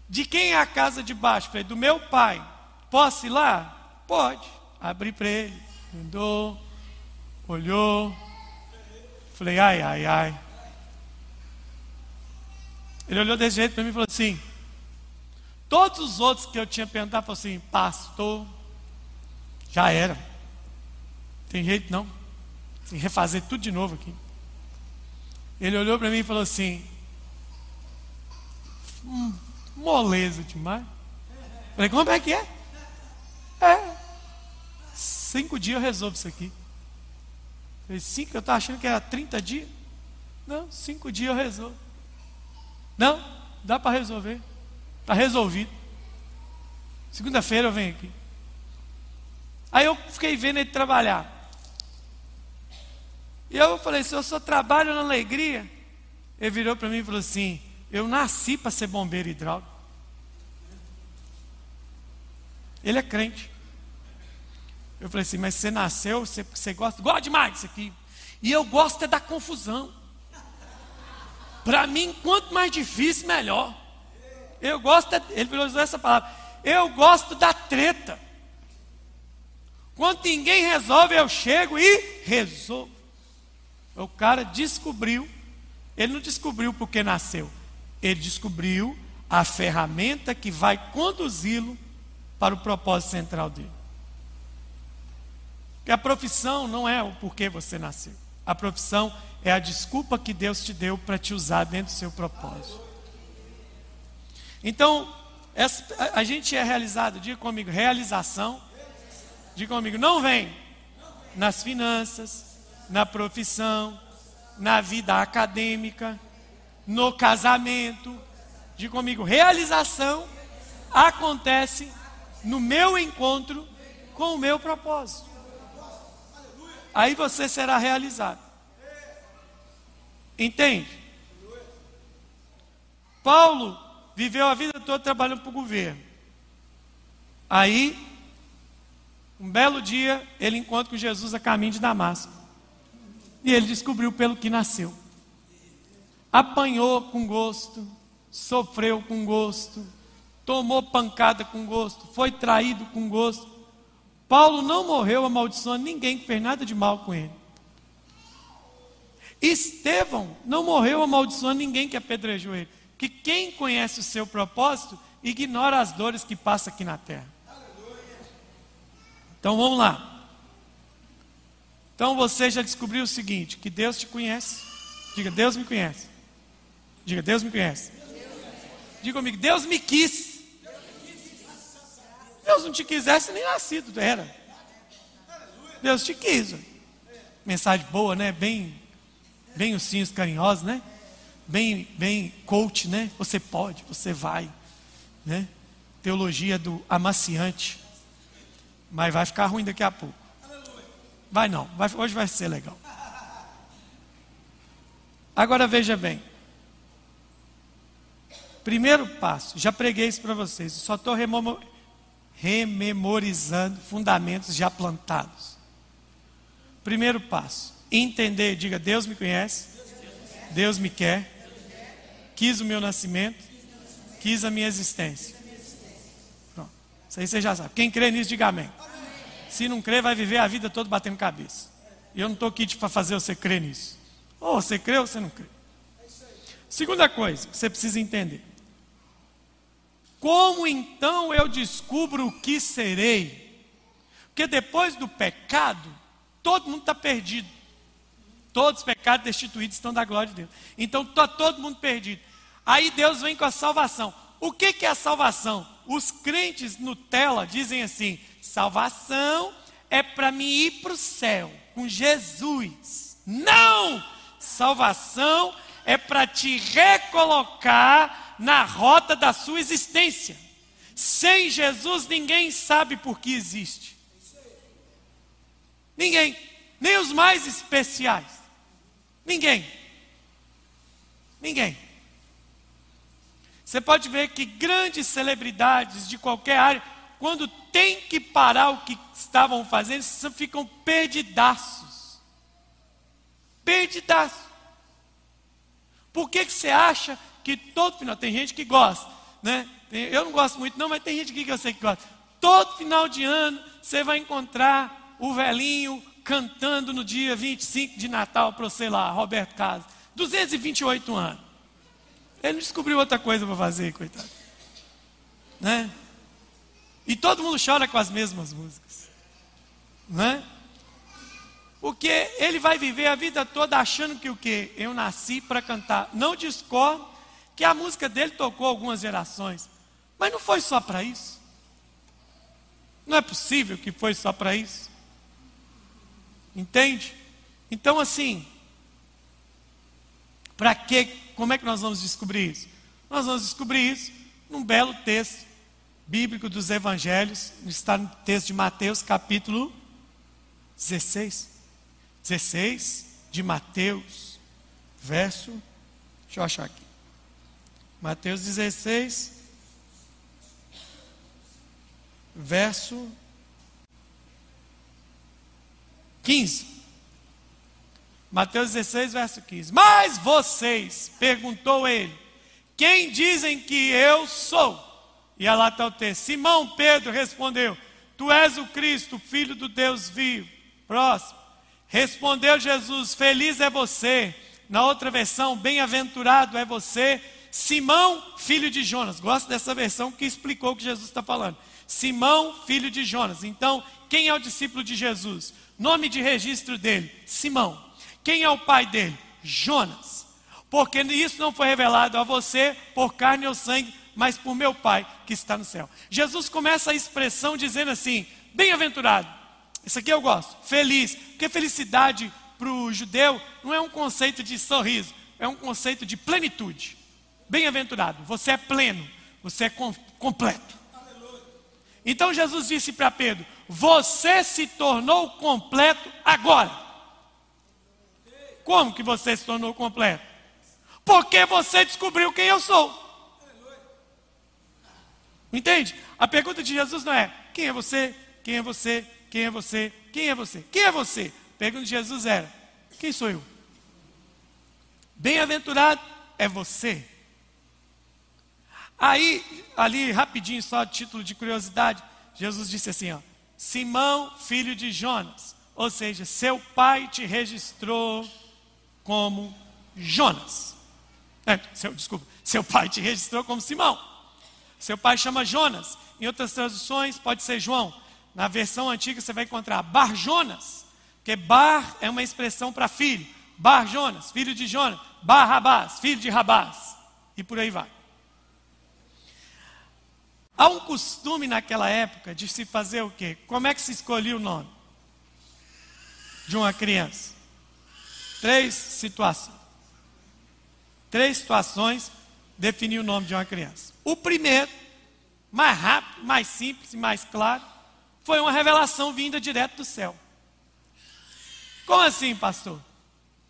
De quem é a casa de baixo? Falei, do meu pai. Posso ir lá? Pode. Abri para ele, andou, olhou. Falei, ai, ai, ai. Ele olhou desse jeito para mim e falou assim: Todos os outros que eu tinha perguntado, falou assim: Pastor, já era. Tem jeito não. Tem que refazer tudo de novo aqui. Ele olhou para mim e falou assim: hum, moleza demais. Falei, como é que é? É. Cinco dias eu resolvo isso aqui. Falei, cinco, eu estava achando que era 30 dias. Não, cinco dias eu resolvo. Não, dá para resolver. Está resolvido. Segunda-feira eu venho aqui. Aí eu fiquei vendo ele trabalhar. E eu falei, se eu só trabalho na alegria, ele virou para mim e falou assim: Eu nasci para ser bombeiro hidráulico. Ele é crente. Eu falei assim, mas você nasceu, você, você gosta, gosta demais disso aqui. E eu gosto é da confusão. Para mim, quanto mais difícil, melhor. Eu gosto, é, ele usou essa palavra. Eu gosto da treta. Quando ninguém resolve, eu chego e resolvo. O cara descobriu, ele não descobriu porque nasceu, ele descobriu a ferramenta que vai conduzi-lo para o propósito central dele. Porque a profissão não é o porquê você nasceu. A profissão é a desculpa que Deus te deu para te usar dentro do seu propósito. Então, essa, a, a gente é realizado, diga comigo, realização. Diga comigo, não vem nas finanças, na profissão, na vida acadêmica, no casamento. Diga comigo, realização acontece no meu encontro com o meu propósito. Aí você será realizado. Entende? Paulo viveu a vida toda trabalhando para o governo. Aí, um belo dia, ele encontra com Jesus a caminho de Damasco. E ele descobriu pelo que nasceu. Apanhou com gosto, sofreu com gosto, tomou pancada com gosto, foi traído com gosto. Paulo não morreu amaldiçoando ninguém que fez nada de mal com ele. Estevão não morreu amaldiçoando ninguém que apedrejou ele. Que quem conhece o seu propósito ignora as dores que passa aqui na terra. Então vamos lá. Então você já descobriu o seguinte: que Deus te conhece. Diga, Deus me conhece. Diga, Deus me conhece. Diga comigo, Deus me quis. Deus não te quisesse nem nascido, era. Deus te quis. Mensagem boa, né? Bem bem ursinhos carinhosos, né? Bem, bem coach, né? Você pode, você vai, né? Teologia do amaciante. Mas vai ficar ruim daqui a pouco. Vai não, vai, hoje vai ser legal. Agora veja bem. Primeiro passo, já preguei isso para vocês, só estou rememorizando fundamentos já plantados. Primeiro passo, entender, diga: Deus me conhece, Deus me quer, quis o meu nascimento, quis a minha existência. Pronto. Isso aí você já sabe. Quem crê nisso, diga amém. Se não crê, vai viver a vida toda batendo cabeça. E eu não estou aqui para tipo, fazer você crer nisso. Ou você crê ou você não crê. Segunda coisa que você precisa entender. Como então eu descubro o que serei? Porque depois do pecado, todo mundo está perdido. Todos os pecados destituídos estão da glória de Deus. Então está todo mundo perdido. Aí Deus vem com a salvação. O que, que é a salvação? Os crentes Nutella dizem assim: salvação é para mim ir para o céu com Jesus. Não! Salvação é para te recolocar na rota da sua existência. Sem Jesus, ninguém sabe por que existe. Ninguém, nem os mais especiais. Ninguém. Ninguém. Você pode ver que grandes celebridades de qualquer área, quando tem que parar o que estavam fazendo, ficam perdidaços. perdidaço. Por que, que você acha que todo final, tem gente que gosta, né? Eu não gosto muito, não, mas tem gente que eu sei que gosta. Todo final de ano você vai encontrar o velhinho cantando no dia 25 de Natal para você lá, Roberto Carlos. 228 anos. Ele descobriu outra coisa para fazer, coitado. Né? E todo mundo chora com as mesmas músicas. Né? Porque ele vai viver a vida toda achando que o que? Eu nasci para cantar. Não discordo que a música dele tocou algumas gerações. Mas não foi só para isso. Não é possível que foi só para isso. Entende? Então, assim, para que, como é que nós vamos descobrir isso? Nós vamos descobrir isso num belo texto bíblico dos evangelhos, está no texto de Mateus, capítulo 16. 16 de Mateus, verso, deixa eu achar aqui. Mateus 16, verso 15. Mateus 16, verso 15. Mas vocês, perguntou ele, quem dizem que eu sou? E lá está o texto. Simão Pedro respondeu: Tu és o Cristo, filho do Deus vivo. Próximo. Respondeu Jesus: Feliz é você. Na outra versão, bem-aventurado é você, Simão, filho de Jonas. Gosto dessa versão que explicou o que Jesus está falando. Simão, filho de Jonas. Então, quem é o discípulo de Jesus? Nome de registro dele: Simão. Quem é o pai dele? Jonas. Porque isso não foi revelado a você por carne ou sangue, mas por meu Pai que está no céu. Jesus começa a expressão dizendo assim: bem-aventurado. Isso aqui eu gosto, feliz, porque felicidade para o judeu não é um conceito de sorriso, é um conceito de plenitude. Bem-aventurado, você é pleno, você é com, completo. Então Jesus disse para Pedro: Você se tornou completo agora. Como que você se tornou completo? Porque você descobriu quem eu sou. Entende? A pergunta de Jesus não é: quem é você? Quem é você? Quem é você? Quem é você? Quem é você? A pergunta de Jesus era: quem sou eu? Bem-aventurado é você. Aí, ali, rapidinho, só título de curiosidade, Jesus disse assim: ó, Simão, filho de Jonas. Ou seja, seu pai te registrou como Jonas. É, seu, desculpa, seu pai te registrou como Simão. Seu pai chama Jonas. Em outras traduções, pode ser João. Na versão antiga, você vai encontrar Bar Jonas, porque Bar é uma expressão para filho. Bar Jonas, filho de Jonas. Bar Rabás, filho de Rabás. E por aí vai. Há um costume naquela época de se fazer o quê? Como é que se escolhia o nome de uma criança? Três situações. Três situações definiam o nome de uma criança. O primeiro, mais rápido, mais simples e mais claro, foi uma revelação vinda direto do céu. Como assim, pastor?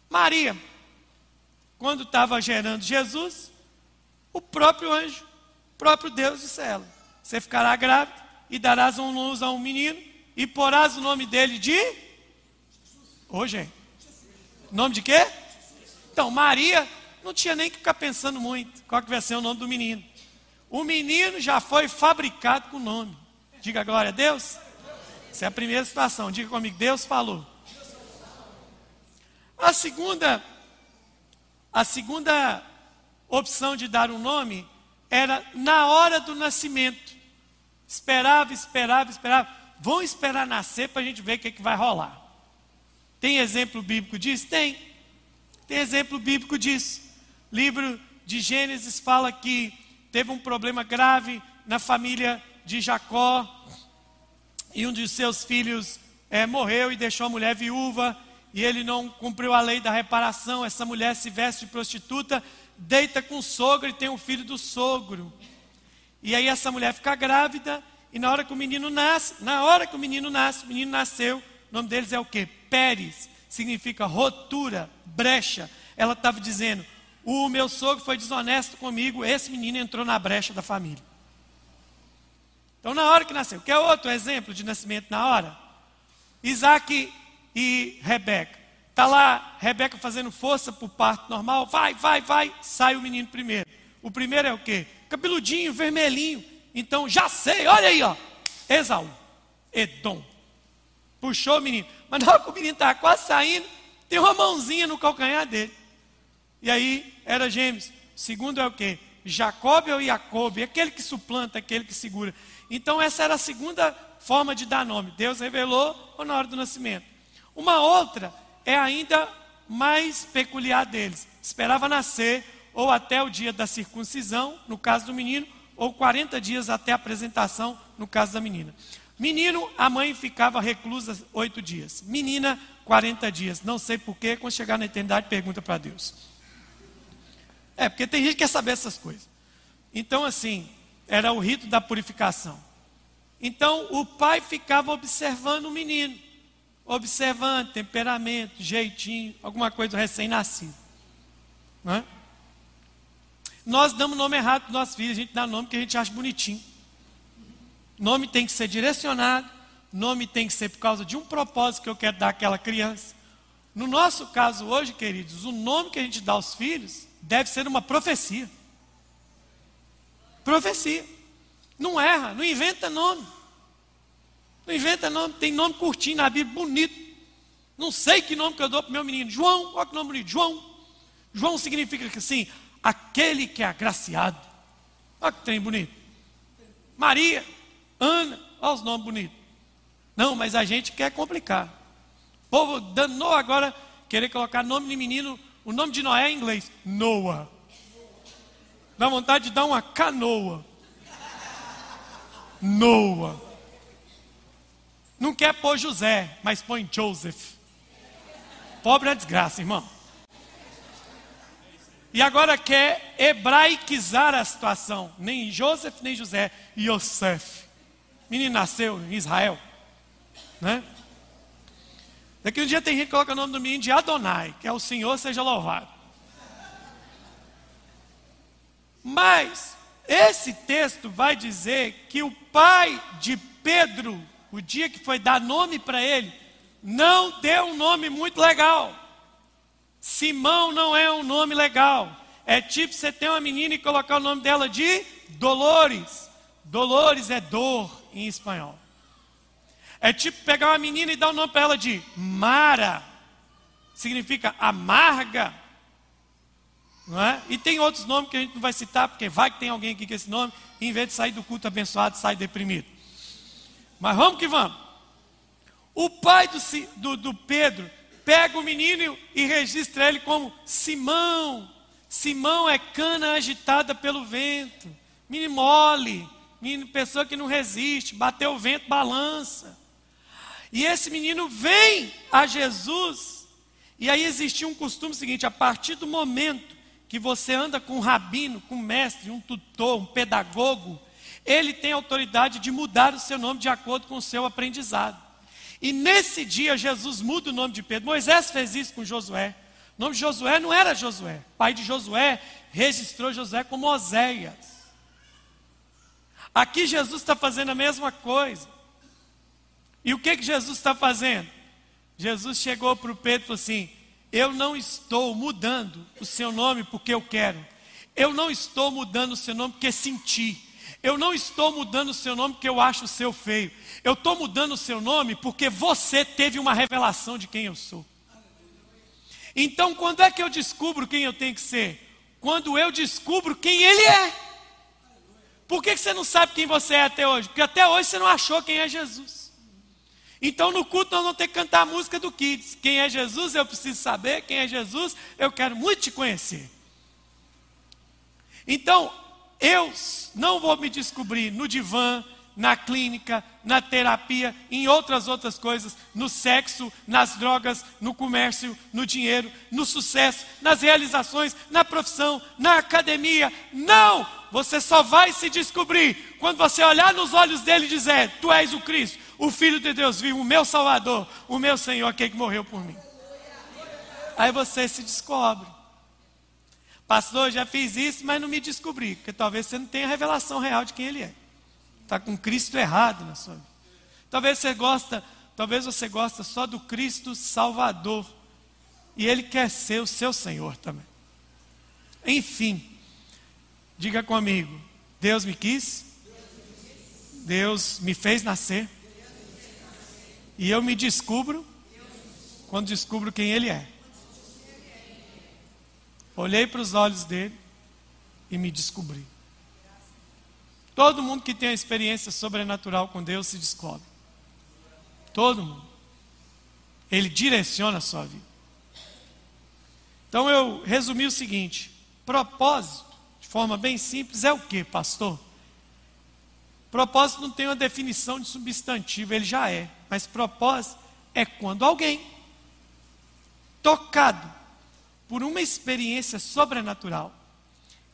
Maria, quando estava gerando Jesus, o próprio anjo, o próprio Deus disse a ela: Você ficará grávida e darás um luz a um menino e porás o nome dele de. Ô, gente. Nome de quê? Então, Maria não tinha nem que ficar pensando muito qual que vai ser o nome do menino. O menino já foi fabricado com nome. Diga glória a Deus. Essa é a primeira situação. Diga comigo, Deus falou. A segunda, a segunda opção de dar um nome era na hora do nascimento. Esperava, esperava, esperava. Vão esperar nascer para a gente ver o que, que vai rolar. Tem exemplo bíblico disso? Tem. Tem exemplo bíblico disso. Livro de Gênesis fala que teve um problema grave na família de Jacó, e um de seus filhos é, morreu e deixou a mulher viúva, e ele não cumpriu a lei da reparação. Essa mulher se veste de prostituta, deita com o sogro e tem um filho do sogro. E aí essa mulher fica grávida, e na hora que o menino nasce, na hora que o menino nasce, o menino nasceu, o nome deles é o que? Pérez, significa rotura, brecha. Ela estava dizendo: o meu sogro foi desonesto comigo, esse menino entrou na brecha da família. Então, na hora que nasceu, quer outro exemplo de nascimento na hora? Isaac e Rebeca. Está lá Rebeca fazendo força para o parto normal. Vai, vai, vai. Sai o menino primeiro. O primeiro é o quê? Cabeludinho, vermelhinho. Então, já sei, olha aí, ó. Esaú, Edom. Puxou o menino. Mas na hora que o menino estava quase saindo, tem uma mãozinha no calcanhar dele. E aí, era gêmeos. Segundo é o quê? Jacob ou Jacob, aquele que suplanta, aquele que segura. Então, essa era a segunda forma de dar nome. Deus revelou ou na hora do nascimento. Uma outra é ainda mais peculiar deles. Esperava nascer ou até o dia da circuncisão, no caso do menino, ou 40 dias até a apresentação, no caso da menina. Menino, a mãe ficava reclusa oito dias. Menina, 40 dias. Não sei porquê, quando chegar na eternidade, pergunta para Deus. É, porque tem gente que quer saber essas coisas. Então, assim, era o rito da purificação. Então, o pai ficava observando o menino. Observando temperamento, jeitinho, alguma coisa do recém-nascido. É? Nós damos nome errado para os nossos filhos, a gente dá nome que a gente acha bonitinho. Nome tem que ser direcionado, nome tem que ser por causa de um propósito que eu quero dar àquela criança. No nosso caso hoje, queridos, o nome que a gente dá aos filhos deve ser uma profecia. Profecia. Não erra, não inventa nome. Não inventa nome, tem nome curtinho na Bíblia, bonito. Não sei que nome que eu dou para o meu menino. João, olha que nome bonito, João. João significa que assim, aquele que é agraciado. Olha que trem bonito. Maria, Ana, olha os nomes bonitos. Não, mas a gente quer complicar. O povo danou agora querer colocar nome de menino, o nome de Noé em inglês, Noah. Dá vontade de dar uma canoa. Noah. Não quer pôr José, mas põe Joseph. Pobre é desgraça, irmão. E agora quer hebraicizar a situação. Nem Joseph, nem José. Yosef. Menino nasceu em Israel. Né? Daqui um dia tem gente que coloca o nome do menino de Adonai, que é o Senhor seja louvado. Mas esse texto vai dizer que o pai de Pedro, o dia que foi dar nome para ele, não deu um nome muito legal. Simão não é um nome legal. É tipo você ter uma menina e colocar o nome dela de Dolores. Dolores é dor em espanhol. É tipo pegar uma menina e dar o nome para ela de Mara. Significa amarga. Não é? E tem outros nomes que a gente não vai citar, porque vai que tem alguém aqui com esse nome, e em vez de sair do culto abençoado, sai deprimido. Mas vamos que vamos. O pai do, do, do Pedro pega o menino e registra ele como Simão. Simão é cana agitada pelo vento, menino mole, menino, pessoa que não resiste, bateu o vento, balança. E esse menino vem a Jesus, e aí existia um costume seguinte: a partir do momento que você anda com um rabino, com um mestre, um tutor, um pedagogo, ele tem autoridade de mudar o seu nome de acordo com o seu aprendizado. E nesse dia Jesus muda o nome de Pedro. Moisés fez isso com Josué. O nome de Josué não era Josué. O pai de Josué registrou Josué como Oséias. Aqui Jesus está fazendo a mesma coisa. E o que, que Jesus está fazendo? Jesus chegou para o Pedro e falou assim: Eu não estou mudando o seu nome porque eu quero. Eu não estou mudando o seu nome porque senti. Eu não estou mudando o seu nome porque eu acho o seu feio. Eu estou mudando o seu nome porque você teve uma revelação de quem eu sou. Então, quando é que eu descubro quem eu tenho que ser? Quando eu descubro quem Ele é. Por que você não sabe quem você é até hoje? Porque até hoje você não achou quem é Jesus. Então, no culto, nós vamos ter que cantar a música do Kids. Quem é Jesus, eu preciso saber. Quem é Jesus, eu quero muito te conhecer. Então, eu não vou me descobrir no divã, na clínica, na terapia, em outras outras coisas, no sexo, nas drogas, no comércio, no dinheiro, no sucesso, nas realizações, na profissão, na academia. Não! Você só vai se descobrir quando você olhar nos olhos dele e dizer: Tu és o Cristo, o Filho de Deus vivo, o meu Salvador, o meu Senhor, aquele que morreu por mim. Aí você se descobre. Pastor, já fiz isso, mas não me descobri, porque talvez você não tenha a revelação real de quem ele é. Está com Cristo errado na sua vida. Talvez você gosta, talvez você gosta só do Cristo Salvador. e Ele quer ser o seu Senhor também. Enfim, diga comigo: Deus me quis, Deus me fez nascer, e eu me descubro quando descubro quem Ele é. Olhei para os olhos dele e me descobri. Todo mundo que tem a experiência sobrenatural com Deus se descobre. Todo mundo. Ele direciona a sua vida. Então eu resumi o seguinte: propósito, forma bem simples, é o que, pastor? Propósito não tem uma definição de substantivo, ele já é. Mas propósito é quando alguém, tocado por uma experiência sobrenatural,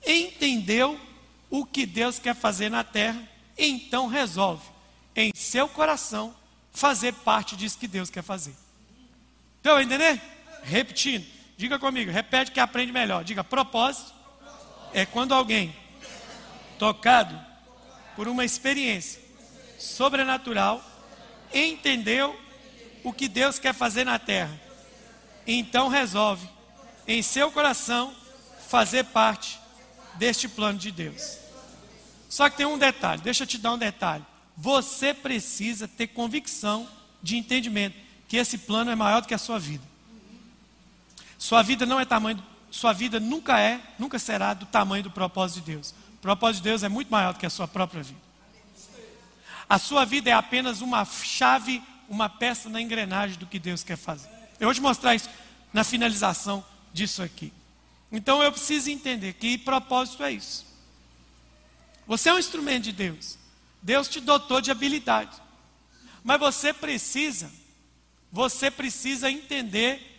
entendeu o que Deus quer fazer na terra, então resolve em seu coração fazer parte disso que Deus quer fazer. Estão entendendo? Repetindo. Diga comigo, repete que aprende melhor. Diga, propósito é quando alguém, tocado por uma experiência sobrenatural, entendeu o que Deus quer fazer na terra. Então resolve, em seu coração, fazer parte deste plano de Deus. Só que tem um detalhe, deixa eu te dar um detalhe. Você precisa ter convicção de entendimento que esse plano é maior do que a sua vida. Sua vida não é tamanho, sua vida nunca é, nunca será do tamanho do propósito de Deus. O propósito de Deus é muito maior do que a sua própria vida. A sua vida é apenas uma chave, uma peça na engrenagem do que Deus quer fazer. Eu vou te mostrar isso na finalização disso aqui. Então eu preciso entender que propósito é isso. Você é um instrumento de Deus. Deus te dotou de habilidade. Mas você precisa, você precisa entender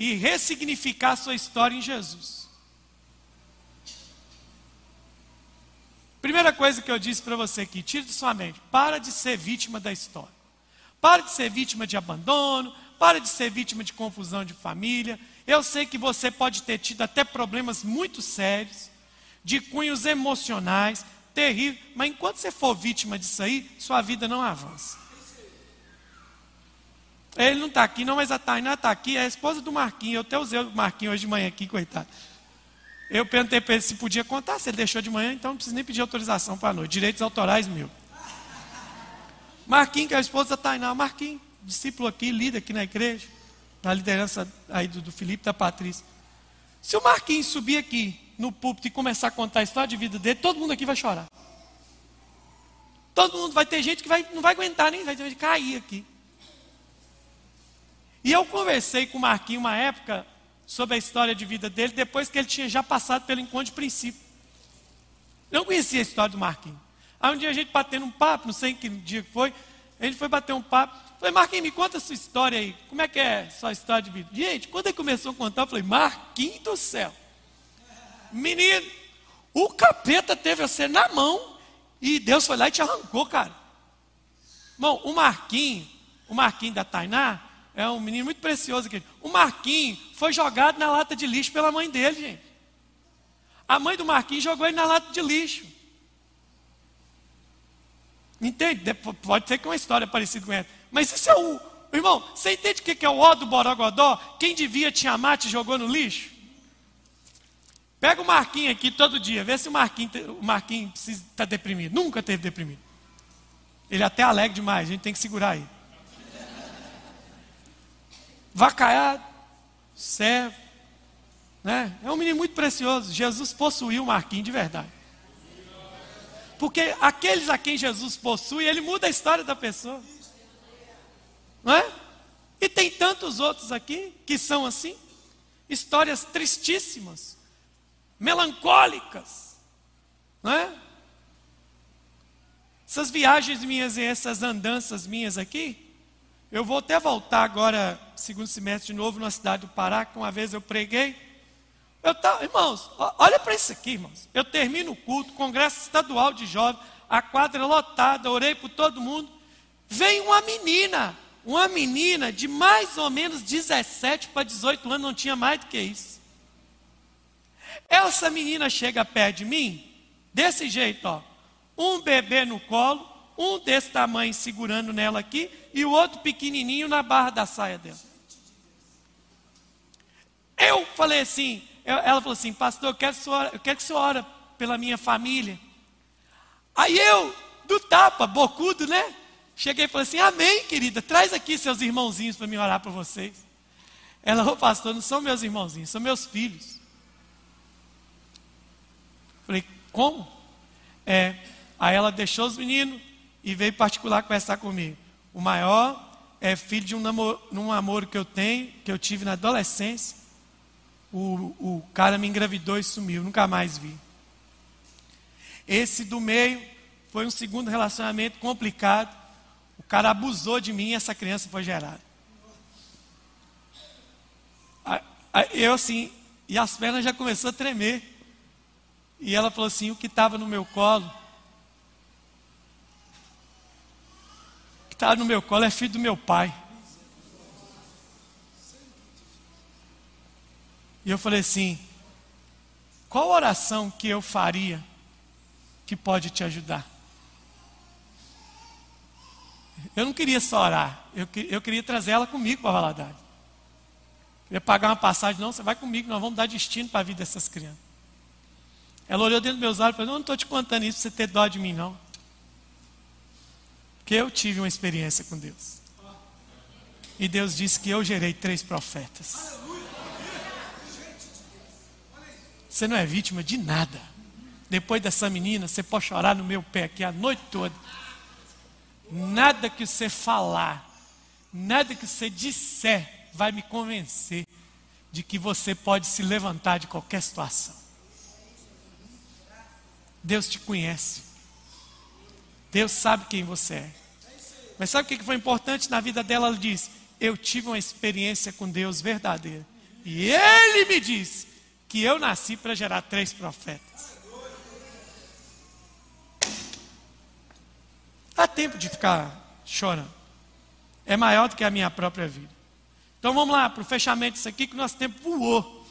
e ressignificar sua história em Jesus. Primeira coisa que eu disse para você aqui, tire de sua mente, para de ser vítima da história. Para de ser vítima de abandono, para de ser vítima de confusão de família. Eu sei que você pode ter tido até problemas muito sérios, de cunhos emocionais, terríveis, mas enquanto você for vítima disso aí, sua vida não avança. Ele não está aqui, não, mas a Tainá está aqui, é a esposa do Marquinhos. Eu até usei o Marquinhos hoje de manhã aqui, coitado. Eu perguntei para ele se podia contar, se ele deixou de manhã, então não precisa nem pedir autorização para a noite. Direitos autorais mil. Marquinhos, que é a esposa da Tainá. Marquinhos, discípulo aqui, líder aqui na igreja, na liderança aí do, do Felipe da Patrícia. Se o Marquinhos subir aqui no púlpito e começar a contar a história de vida dele, todo mundo aqui vai chorar. Todo mundo vai ter gente que vai, não vai aguentar nem vai cair aqui. E eu conversei com o Marquinhos uma época sobre a história de vida dele, depois que ele tinha já passado pelo encontro de princípio. Não conhecia a história do Marquinhos. Aí um dia a gente batendo um papo, não sei que dia que foi, a gente foi bater um papo. Falei, Marquinhos, me conta a sua história aí. Como é que é sua história de vida? Gente, quando ele começou a contar, eu falei, Marquinhos do céu. Menino, o capeta teve você na mão e Deus foi lá e te arrancou, cara. Bom, o Marquinhos, o Marquinhos da Tainá, é um menino muito precioso aqui. O Marquinhos foi jogado na lata de lixo pela mãe dele, gente. A mãe do Marquinhos jogou ele na lata de lixo. Entende? Pode ser que uma história parecida com essa. Mas isso é o. Irmão, você entende o que é o ó do Borogodó? Quem devia te amar te jogou no lixo? Pega o Marquinhos aqui todo dia, vê se o Marquinhos, o Marquinhos está deprimido. Nunca teve deprimido. Ele é até alegre demais, a gente tem que segurar ele vacaiado, servo. Né? É um menino muito precioso. Jesus possuiu o Marquinhos de verdade. Porque aqueles a quem Jesus possui, ele muda a história da pessoa. Não é? E tem tantos outros aqui que são assim. Histórias tristíssimas, melancólicas. Não é? Essas viagens minhas e essas andanças minhas aqui, eu vou até voltar agora, segundo semestre, de novo, na cidade do Pará, que uma vez eu preguei. Eu tava, irmãos, olha para isso aqui, irmãos. Eu termino o culto, congresso estadual de jovens, a quadra lotada, orei por todo mundo. Vem uma menina, uma menina de mais ou menos 17 para 18 anos, não tinha mais do que isso. Essa menina chega perto de mim, desse jeito, ó, um bebê no colo, um desse tamanho segurando nela aqui e o outro pequenininho na barra da saia dela. Eu falei assim, ela falou assim, pastor, eu quero, que senhora, eu quero que você ore pela minha família. Aí eu, do tapa, bocudo, né? Cheguei e falei assim, amém, querida, traz aqui seus irmãozinhos para me orar por vocês. Ela, ô pastor, não são meus irmãozinhos, são meus filhos. Falei, como? É, aí ela deixou os meninos e veio particular conversar comigo. O maior é filho de um namoro, um namoro que eu tenho, que eu tive na adolescência. O, o cara me engravidou e sumiu, nunca mais vi. Esse do meio foi um segundo relacionamento complicado. O cara abusou de mim e essa criança foi gerada. Eu assim, e as pernas já começou a tremer. E ela falou assim: o que estava no meu colo, estava no meu colo é filho do meu pai. E eu falei assim: qual oração que eu faria que pode te ajudar? Eu não queria só orar, eu, eu queria trazer ela comigo para Valadares. Queria pagar uma passagem, não, você vai comigo, nós vamos dar destino para a vida dessas crianças. Ela olhou dentro dos meus olhos e falou: Não, não estou te contando isso para você ter dó de mim, não. Porque eu tive uma experiência com Deus. E Deus disse que eu gerei três profetas. Você não é vítima de nada. Depois dessa menina, você pode chorar no meu pé aqui a noite toda. Nada que você falar, nada que você disser vai me convencer de que você pode se levantar de qualquer situação. Deus te conhece. Deus sabe quem você é. Mas sabe o que foi importante na vida dela? Ela diz: Eu tive uma experiência com Deus verdadeira. E Ele me disse que eu nasci para gerar três profetas. Dá tempo de ficar chorando. É maior do que a minha própria vida. Então vamos lá para o fechamento disso aqui, que o nosso tempo voou.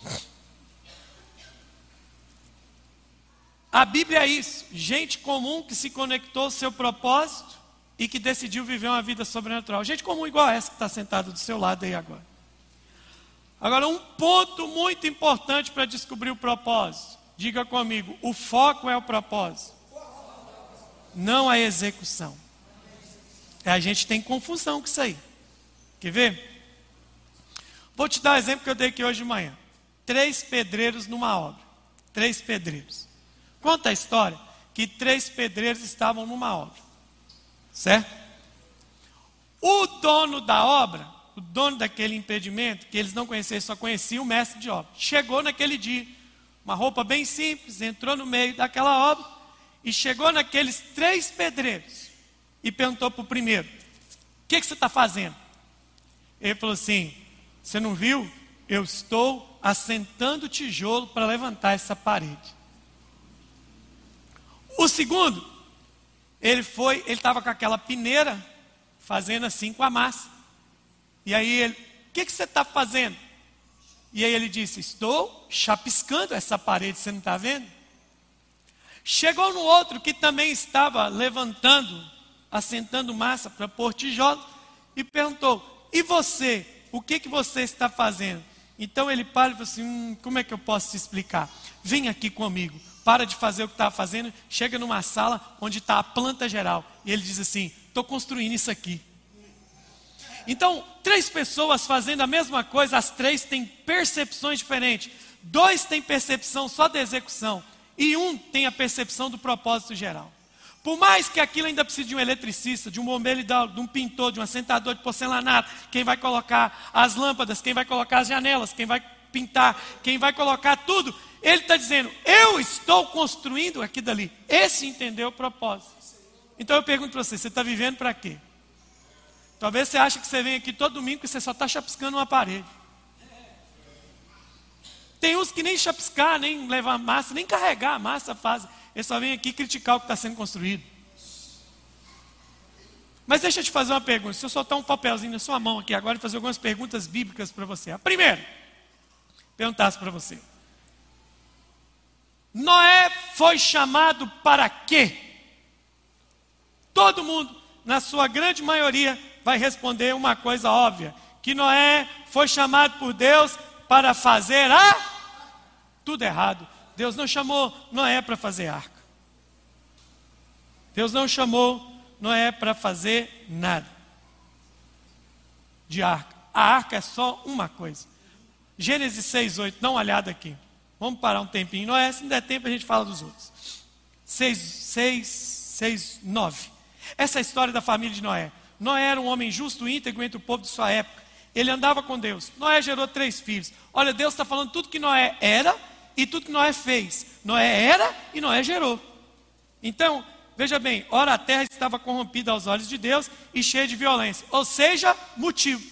A Bíblia é isso: gente comum que se conectou ao seu propósito e que decidiu viver uma vida sobrenatural. Gente comum igual essa que está sentada do seu lado aí agora. Agora, um ponto muito importante para descobrir o propósito. Diga comigo: o foco é o propósito, não a execução. É, a gente tem confusão com isso aí. Quer ver? Vou te dar um exemplo que eu dei aqui hoje de manhã. Três pedreiros numa obra. Três pedreiros. Conta a história que três pedreiros estavam numa obra. Certo? O dono da obra, o dono daquele impedimento, que eles não conheciam, só conhecia o mestre de obra. Chegou naquele dia, uma roupa bem simples, entrou no meio daquela obra e chegou naqueles três pedreiros e perguntou para o primeiro: O que, que você está fazendo? Ele falou assim: Você não viu? Eu estou assentando tijolo para levantar essa parede. O segundo, ele foi, ele estava com aquela peneira, fazendo assim com a massa. E aí ele, o que, que você está fazendo? E aí ele disse: Estou chapiscando essa parede, você não está vendo? Chegou no outro que também estava levantando, assentando massa para pôr e perguntou: E você, o que, que você está fazendo? Então ele para e falou assim: hum, Como é que eu posso te explicar? Vem aqui comigo para de fazer o que estava fazendo, chega numa sala onde está a planta geral. E ele diz assim: estou construindo isso aqui. Então, três pessoas fazendo a mesma coisa, as três têm percepções diferentes. Dois têm percepção só da execução, e um tem a percepção do propósito geral. Por mais que aquilo ainda precise de um eletricista, de um bombeiro, de um pintor, de um assentador de porcelanato, quem vai colocar as lâmpadas, quem vai colocar as janelas, quem vai pintar, quem vai colocar tudo, ele está dizendo, eu estou construindo aqui dali. Esse entendeu o propósito. Então eu pergunto para você, você está vivendo para quê? Talvez você ache que você vem aqui todo domingo e você só está chapiscando uma parede. Tem uns que nem chapiscar, nem levar massa, nem carregar a massa fazem. Eles só vêm aqui criticar o que está sendo construído. Mas deixa eu te fazer uma pergunta. Se eu soltar um papelzinho na sua mão aqui agora e fazer algumas perguntas bíblicas para você. A primeira, perguntasse para você. Noé foi chamado para quê? Todo mundo, na sua grande maioria, vai responder uma coisa óbvia: que Noé foi chamado por Deus para fazer a tudo errado. Deus não chamou Noé para fazer arca. Deus não chamou Noé para fazer nada de arca. A arca é só uma coisa. Gênesis 6, 8, dá uma olhada aqui. Vamos parar um tempinho. Noé, se não der tempo, a gente fala dos outros. 6, 6, 6, 9. Essa é a história da família de Noé. Noé era um homem justo, íntegro entre o povo de sua época. Ele andava com Deus. Noé gerou três filhos. Olha, Deus está falando tudo que Noé era e tudo que Noé fez. Noé era e Noé gerou. Então, veja bem, ora a terra estava corrompida aos olhos de Deus e cheia de violência. Ou seja, motivo.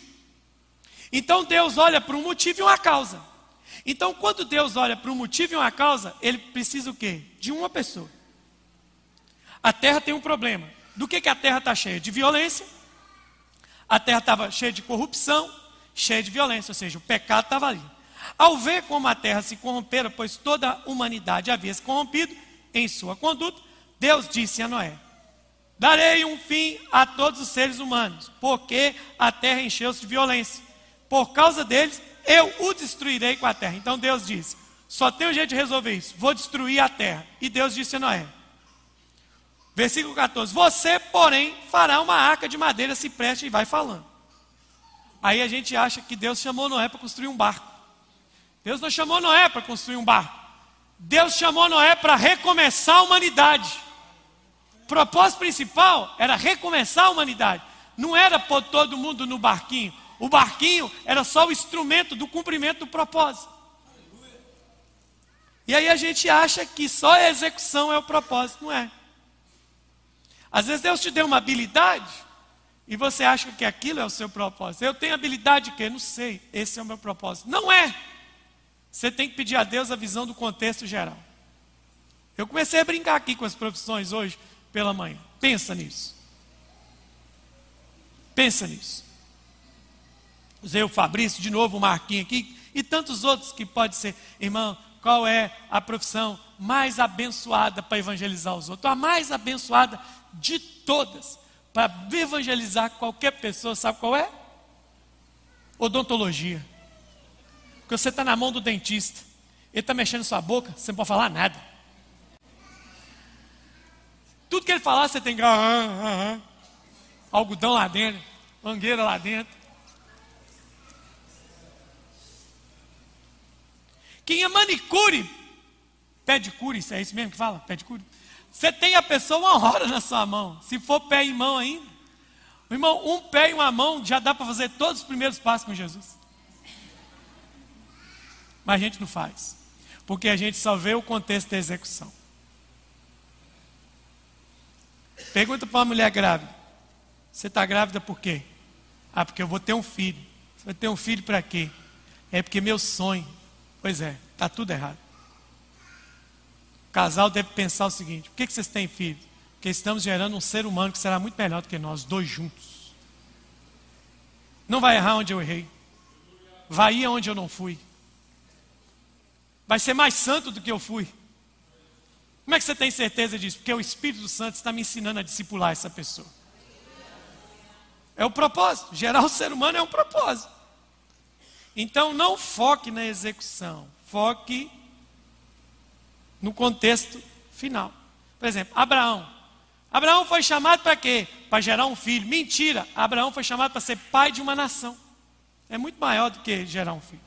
Então Deus olha para um motivo e uma causa. Então, quando Deus olha para um motivo e uma causa, ele precisa o quê? De uma pessoa. A terra tem um problema. Do que, que a terra está cheia? De violência. A terra estava cheia de corrupção, cheia de violência, ou seja, o pecado estava ali. Ao ver como a terra se corrompera, pois toda a humanidade havia se corrompido em sua conduta, Deus disse a Noé: Darei um fim a todos os seres humanos, porque a terra encheu-se de violência. Por causa deles, eu o destruirei com a terra. Então Deus disse: Só tem um jeito de resolver isso, vou destruir a terra. E Deus disse a Noé: Versículo 14: Você, porém, fará uma arca de madeira, se preste e vai falando. Aí a gente acha que Deus chamou Noé para construir um barco. Deus não chamou Noé para construir um barco. Deus chamou Noé para recomeçar a humanidade. O propósito principal era recomeçar a humanidade. Não era pôr todo mundo no barquinho. O barquinho era só o instrumento do cumprimento do propósito. E aí a gente acha que só a execução é o propósito, não é? Às vezes Deus te deu uma habilidade e você acha que aquilo é o seu propósito. Eu tenho habilidade que não sei, esse é o meu propósito. Não é. Você tem que pedir a Deus a visão do contexto geral. Eu comecei a brincar aqui com as profissões hoje pela manhã. Pensa nisso. Pensa nisso. Usei o Fabrício, de novo o Marquinhos aqui, e tantos outros que pode ser, irmão, qual é a profissão mais abençoada para evangelizar os outros? A mais abençoada de todas para evangelizar qualquer pessoa, sabe qual é? Odontologia. Porque você está na mão do dentista, ele está mexendo sua boca, você não pode falar nada. Tudo que ele falar, você tem que. Ah, ah, ah, algodão lá dentro, mangueira lá dentro. Quem é manicure, pedicure, isso é isso mesmo que fala? Pedicure? Você tem a pessoa uma hora na sua mão. Se for pé e mão ainda. Irmão, um pé e uma mão já dá para fazer todos os primeiros passos com Jesus. Mas a gente não faz. Porque a gente só vê o contexto da execução. Pergunta para uma mulher grávida: Você está grávida por quê? Ah, porque eu vou ter um filho. Você vai ter um filho para quê? É porque meu sonho. Pois é, está tudo errado casal deve pensar o seguinte: por que, que vocês têm filhos? Porque estamos gerando um ser humano que será muito melhor do que nós, dois juntos. Não vai errar onde eu errei. Vai ir onde eu não fui. Vai ser mais santo do que eu fui. Como é que você tem certeza disso? Porque o Espírito Santo está me ensinando a discipular essa pessoa. É o propósito. Gerar o ser humano é um propósito. Então não foque na execução, foque no contexto final. Por exemplo, Abraão. Abraão foi chamado para quê? Para gerar um filho. Mentira! Abraão foi chamado para ser pai de uma nação. É muito maior do que gerar um filho.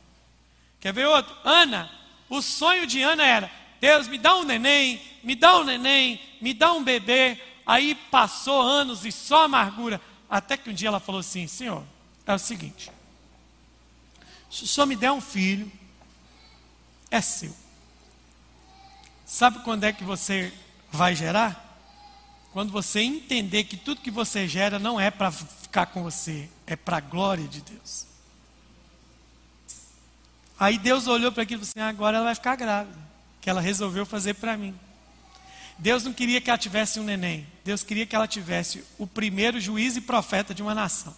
Quer ver outro? Ana. O sonho de Ana era: Deus, me dá um neném, me dá um neném, me dá um bebê. Aí passou anos e só amargura. Até que um dia ela falou assim: Senhor, é o seguinte. Se o senhor me der um filho, é seu. Sabe quando é que você vai gerar? Quando você entender que tudo que você gera não é para ficar com você, é para a glória de Deus. Aí Deus olhou para aquilo e disse: assim, agora ela vai ficar grávida, que ela resolveu fazer para mim. Deus não queria que ela tivesse um neném, Deus queria que ela tivesse o primeiro juiz e profeta de uma nação.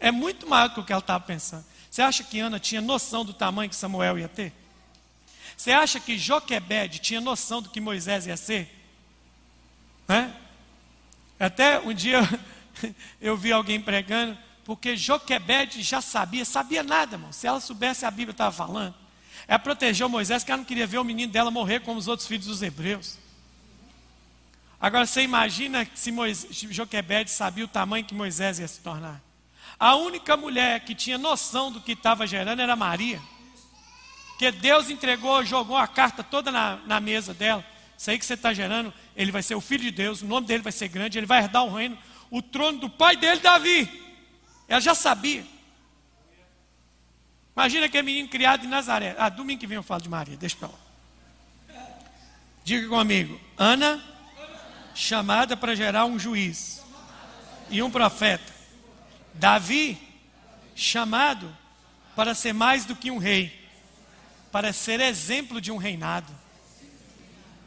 É muito maior do que o que ela estava pensando. Você acha que Ana tinha noção do tamanho que Samuel ia ter? Você acha que Joquebed tinha noção do que Moisés ia ser? Até um dia eu vi alguém pregando, Porque Joquebede já sabia, sabia nada, irmão. Se ela soubesse a Bíblia estava falando. Ela protegeu Moisés, que ela não queria ver o menino dela morrer como os outros filhos dos hebreus. Agora você imagina se Moisés, Joquebede sabia o tamanho que Moisés ia se tornar. A única mulher que tinha noção do que estava gerando era Maria. Que Deus entregou, jogou a carta toda na, na mesa dela. Isso aí que você está gerando, ele vai ser o filho de Deus, o nome dele vai ser grande, ele vai herdar o reino, o trono do pai dele, Davi. Ela já sabia. Imagina aquele menino criado em Nazaré. Ah, domingo que vem eu falo de Maria, deixa para lá. Diga comigo, Ana chamada para gerar um juiz e um profeta. Davi, chamado para ser mais do que um rei, para ser exemplo de um reinado.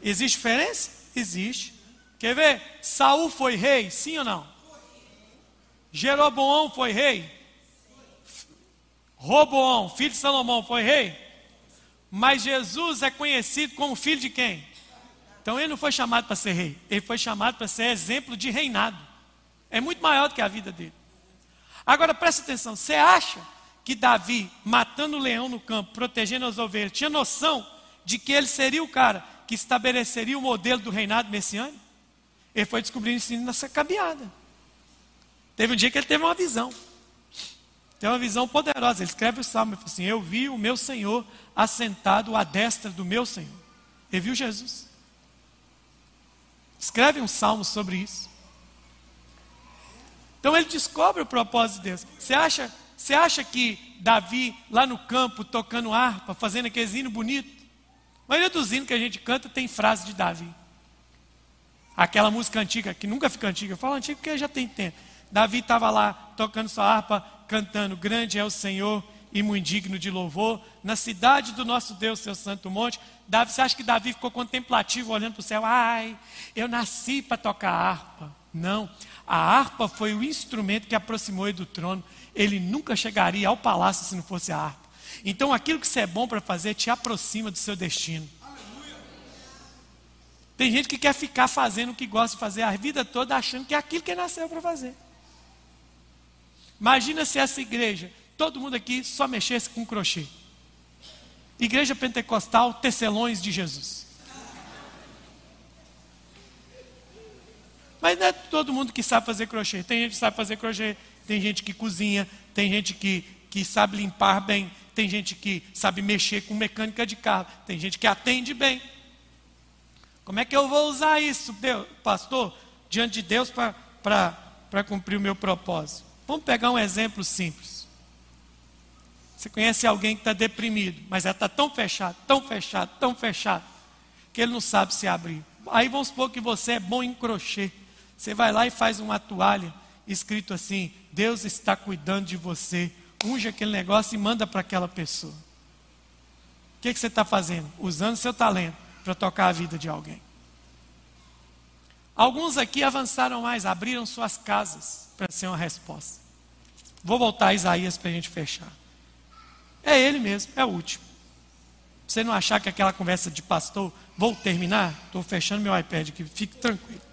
Existe diferença? Existe. Quer ver? Saul foi rei, sim ou não? Jeroboão foi rei. Roboão, filho de Salomão, foi rei. Mas Jesus é conhecido como filho de quem? Então ele não foi chamado para ser rei, ele foi chamado para ser exemplo de reinado. É muito maior do que a vida dele. Agora presta atenção: você acha que Davi, matando o leão no campo, protegendo as ovelhas, tinha noção de que ele seria o cara que estabeleceria o modelo do reinado messiânico? Ele foi descobrindo isso nessa caminhada. Teve um dia que ele teve uma visão. Tem uma visão poderosa. Ele escreve o salmo e fala assim: Eu vi o meu Senhor assentado à destra do meu Senhor. Ele viu Jesus. Escreve um salmo sobre isso. Então ele descobre o propósito de Deus. Você acha, você acha que Davi, lá no campo, tocando harpa, fazendo aquele hino bonito? A maioria dos hinos que a gente canta tem frase de Davi. Aquela música antiga, que nunca fica antiga, eu falo antiga porque já tem tempo. Davi estava lá tocando sua harpa, cantando: Grande é o Senhor e muito digno de louvor, na cidade do nosso Deus, seu santo monte. Davi, você acha que Davi ficou contemplativo olhando para o céu? Ai, eu nasci para tocar harpa. Não, a harpa foi o instrumento que aproximou ele do trono. Ele nunca chegaria ao palácio se não fosse a harpa. Então aquilo que você é bom para fazer te aproxima do seu destino. Tem gente que quer ficar fazendo o que gosta de fazer a vida toda achando que é aquilo que nasceu para fazer. Imagina se essa igreja, todo mundo aqui só mexesse com crochê. Igreja Pentecostal, tecelões de Jesus. Mas não é todo mundo que sabe fazer crochê. Tem gente que sabe fazer crochê, tem gente que cozinha, tem gente que, que sabe limpar bem, tem gente que sabe mexer com mecânica de carro, tem gente que atende bem. Como é que eu vou usar isso, Deus, pastor, diante de Deus para cumprir o meu propósito? Vamos pegar um exemplo simples. Você conhece alguém que está deprimido, mas ela está tão fechado, tão fechado, tão fechado, que ele não sabe se abrir. Aí vamos supor que você é bom em crochê. Você vai lá e faz uma toalha escrito assim: Deus está cuidando de você. Unge aquele negócio e manda para aquela pessoa. O que, que você está fazendo? Usando seu talento para tocar a vida de alguém. Alguns aqui avançaram mais, abriram suas casas para ser uma resposta. Vou voltar a Isaías para a gente fechar. É ele mesmo, é o último. Você não achar que aquela conversa de pastor, vou terminar? Estou fechando meu iPad aqui, fique tranquilo.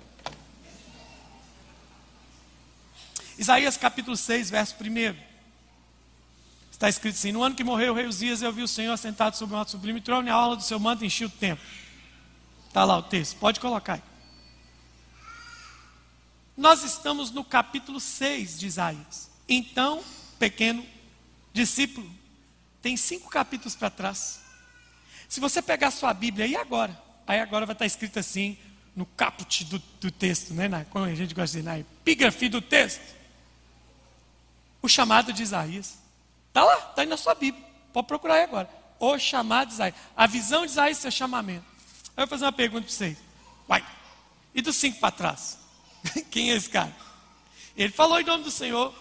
Isaías capítulo 6, verso 1. Está escrito assim: No ano que morreu o rei Uzias, eu vi o Senhor sentado sobre um alto sublime trono e a aula do seu manto enchia o templo. Está lá o texto, pode colocar aí. Nós estamos no capítulo 6 de Isaías. Então, pequeno discípulo, tem cinco capítulos para trás. Se você pegar sua Bíblia, e agora? Aí agora vai estar escrito assim, no caput do, do texto, né? Na, como a gente gosta de dizer, na epígrafe do texto. O chamado de Isaías. Está lá, está aí na sua Bíblia. Pode procurar aí agora. O chamado de Isaías. A visão de Isaías, seu chamamento. Aí eu vou fazer uma pergunta para vocês. Vai. E dos cinco para trás? Quem é esse cara? Ele falou em nome do Senhor,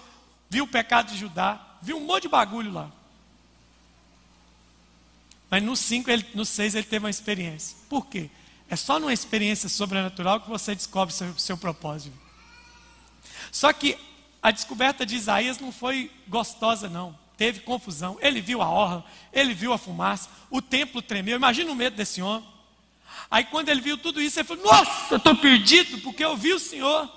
viu o pecado de Judá, viu um monte de bagulho lá. Mas no 5, no 6 ele teve uma experiência. Por quê? É só numa experiência sobrenatural que você descobre seu, seu propósito. Só que a descoberta de Isaías não foi gostosa, não. Teve confusão. Ele viu a orla, ele viu a fumaça, o templo tremeu. Imagina o medo desse homem. Aí quando ele viu tudo isso, ele falou: Nossa, estou perdido porque eu vi o Senhor.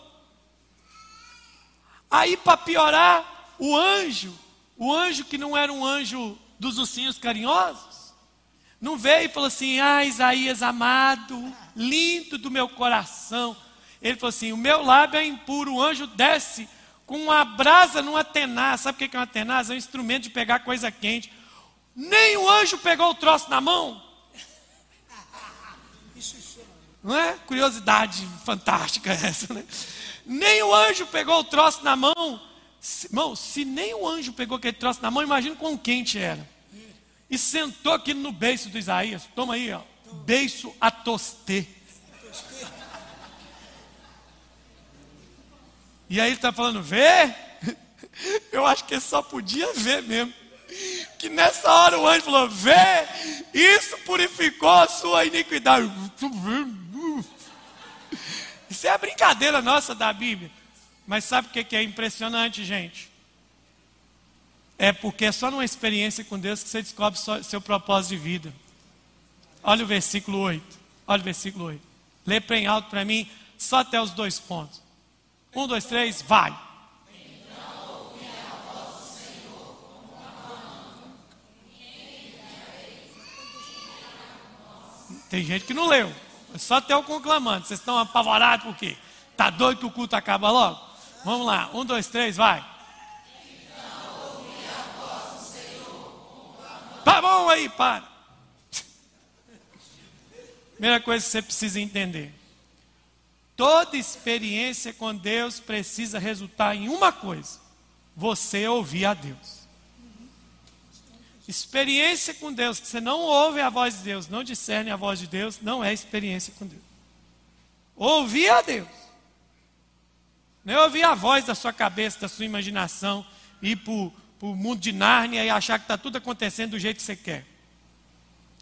Aí para piorar, o anjo, o anjo que não era um anjo dos ursinhos carinhosos, não veio e falou assim: Ah, Isaías amado, lindo do meu coração. Ele falou assim: O meu lábio é impuro, o anjo desce com uma brasa numa tenaz. Sabe o que é uma tenaz? É um instrumento de pegar coisa quente. Nem o anjo pegou o troço na mão. Não é? Curiosidade fantástica essa, né? Nem o anjo pegou o troço na mão. Irmão, se nem o anjo pegou aquele troço na mão, imagina quão quente era. E sentou aqui no beiço do Isaías. Toma aí, ó. Beiço a tostê. E aí ele está falando, vê? Eu acho que ele só podia ver mesmo. Que nessa hora o anjo falou: vê, isso purificou a sua iniquidade. Isso é a brincadeira nossa da Bíblia. Mas sabe o que é impressionante, gente? É porque é só numa experiência com Deus que você descobre seu propósito de vida. Olha o versículo 8. Olha o versículo 8. Lê bem alto para mim, só até os dois pontos. Um, dois, três, vai. Tem gente que não leu. É só até o conclamante. Vocês estão apavorados por quê? Está doido que o culto acaba logo? Vamos lá. Um, dois, três, vai. Tá bom aí, para. Primeira coisa que você precisa entender. Toda experiência com Deus precisa resultar em uma coisa: você ouvir a Deus. Experiência com Deus, que você não ouve a voz de Deus, não discerne a voz de Deus, não é experiência com Deus. Ouvir a Deus. Não é ouvir a voz da sua cabeça, da sua imaginação, ir para o mundo de Nárnia e achar que está tudo acontecendo do jeito que você quer.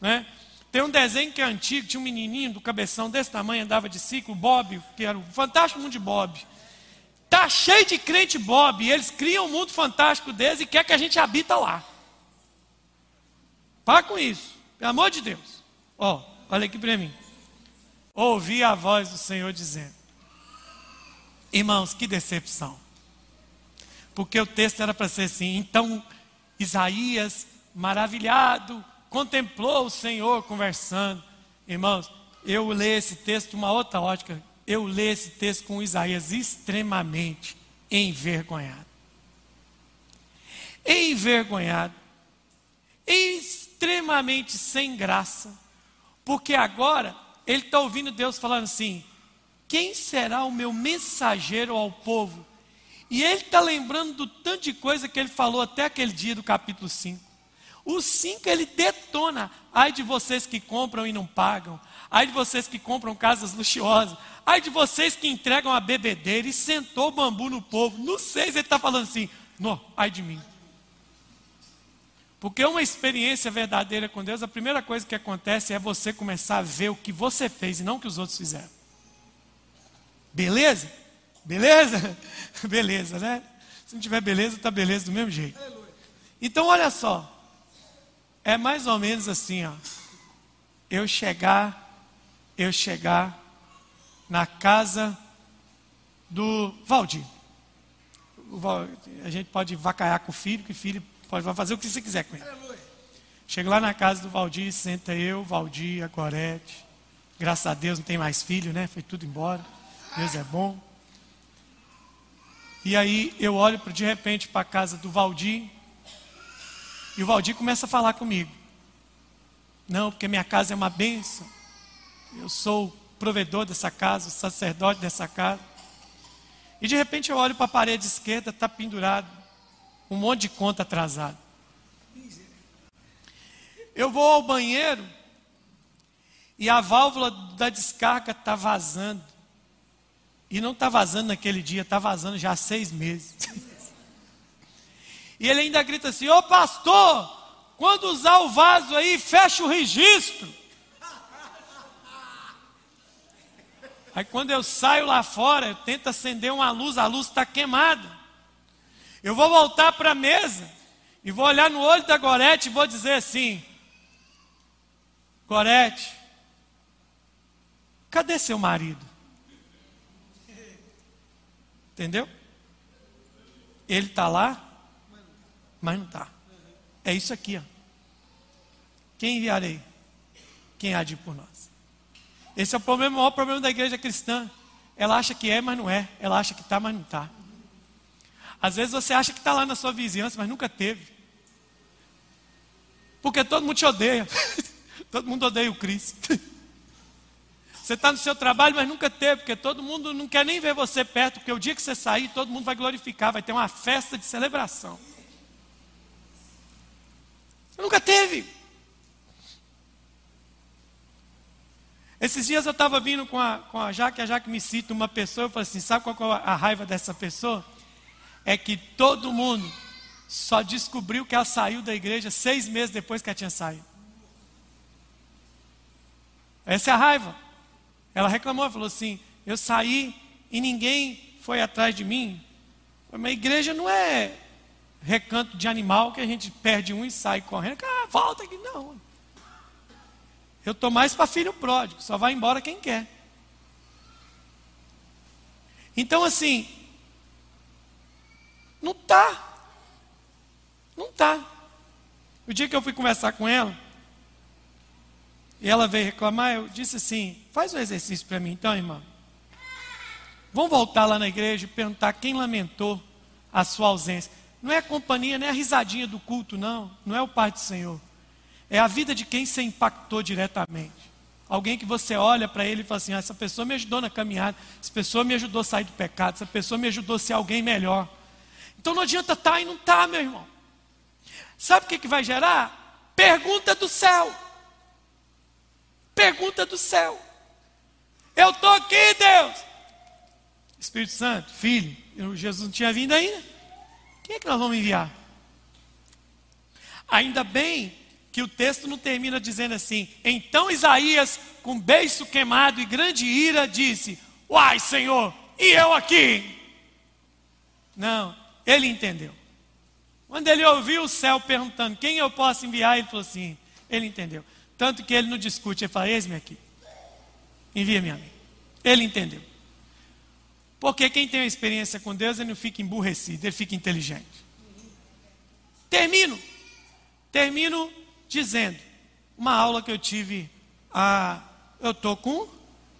Né? Tem um desenho que é antigo, tinha um menininho do cabeção desse tamanho, andava de ciclo, Bob, que era o fantástico mundo de Bob. Tá cheio de crente Bob, e eles criam um mundo fantástico deles e quer que a gente habita lá. Para com isso, pelo amor de Deus. Ó, oh, olha aqui para mim. Ouvi a voz do Senhor dizendo: Irmãos, que decepção. Porque o texto era para ser assim, então Isaías, maravilhado, contemplou o Senhor conversando. Irmãos, eu leio esse texto de uma outra ótica. Eu leio esse texto com Isaías extremamente envergonhado. Envergonhado. Extremamente sem graça. Porque agora ele está ouvindo Deus falando assim: quem será o meu mensageiro ao povo? E ele está lembrando do tanto de coisa que ele falou até aquele dia do capítulo 5. O 5 ele detona. Ai de vocês que compram e não pagam. Ai de vocês que compram casas luxuosas. Ai de vocês que entregam a bebedeira e sentou bambu no povo. No 6 ele está falando assim: não, ai de mim. Porque uma experiência verdadeira com Deus, a primeira coisa que acontece é você começar a ver o que você fez e não o que os outros fizeram. Beleza? Beleza? beleza, né? Se não tiver beleza, está beleza do mesmo jeito. Então, olha só. É mais ou menos assim, ó. Eu chegar, eu chegar na casa do Valdir. A gente pode vacaiar com o filho, que o filho pode fazer o que você quiser com ele. Chego lá na casa do Valdir, senta eu, Valdir, a Gorete. Graças a Deus não tem mais filho, né? Foi tudo embora. Deus é bom. E aí eu olho de repente para a casa do Valdir e o Valdir começa a falar comigo. Não, porque minha casa é uma bênção. Eu sou o provedor dessa casa, o sacerdote dessa casa. E de repente eu olho para a parede esquerda, está pendurado um monte de conta atrasada. Eu vou ao banheiro e a válvula da descarga está vazando. E não está vazando naquele dia, está vazando já há seis meses. E ele ainda grita assim: Ô pastor, quando usar o vaso aí, fecha o registro. Aí quando eu saio lá fora, eu tento acender uma luz, a luz está queimada. Eu vou voltar para a mesa e vou olhar no olho da Gorete e vou dizer assim: Gorete, cadê seu marido? Entendeu? Ele está lá, mas não está. É isso aqui, ó. Quem enviarei? Quem há de ir por nós? Esse é o, problema, o maior problema da igreja cristã. Ela acha que é, mas não é. Ela acha que está, mas não está. Às vezes você acha que está lá na sua vizinhança, mas nunca teve. Porque todo mundo te odeia. todo mundo odeia o Cristo. Você está no seu trabalho, mas nunca teve, porque todo mundo não quer nem ver você perto, porque o dia que você sair, todo mundo vai glorificar, vai ter uma festa de celebração. Nunca teve. Esses dias eu estava vindo com a, com a Jaque, a Jaque me cita uma pessoa, eu falei assim, sabe qual é a raiva dessa pessoa? É que todo mundo só descobriu que ela saiu da igreja seis meses depois que ela tinha saído. Essa é a raiva. Ela reclamou, falou assim: Eu saí e ninguém foi atrás de mim. Mas a igreja não é recanto de animal que a gente perde um e sai correndo. Ah, volta aqui. Não. Eu estou mais para filho pródigo, só vai embora quem quer. Então, assim, não está. Não está. O dia que eu fui conversar com ela, e ela veio reclamar, eu disse assim: faz um exercício para mim então, irmã. Vamos voltar lá na igreja e perguntar quem lamentou a sua ausência. Não é a companhia, nem a risadinha do culto, não. Não é o Pai do Senhor. É a vida de quem você impactou diretamente. Alguém que você olha para ele e fala assim: ah, essa pessoa me ajudou na caminhada, essa pessoa me ajudou a sair do pecado, essa pessoa me ajudou a ser alguém melhor. Então não adianta estar tá e não estar, tá, meu irmão. Sabe o que, que vai gerar? Pergunta do céu. Pergunta do céu. Eu estou aqui, Deus. Espírito Santo, Filho, Jesus não tinha vindo ainda. Quem é que nós vamos enviar? Ainda bem que o texto não termina dizendo assim: Então Isaías, com beiço queimado e grande ira, disse: Uai, Senhor, e eu aqui? Não, ele entendeu. Quando ele ouviu o céu perguntando quem eu posso enviar, ele falou assim: Ele entendeu. Tanto que ele não discute, ele fala: Eis-me aqui, envia-me a mim. Ele entendeu. Porque quem tem uma experiência com Deus, ele não fica emburrecido, ele fica inteligente. Termino. Termino dizendo uma aula que eu tive a eu tô com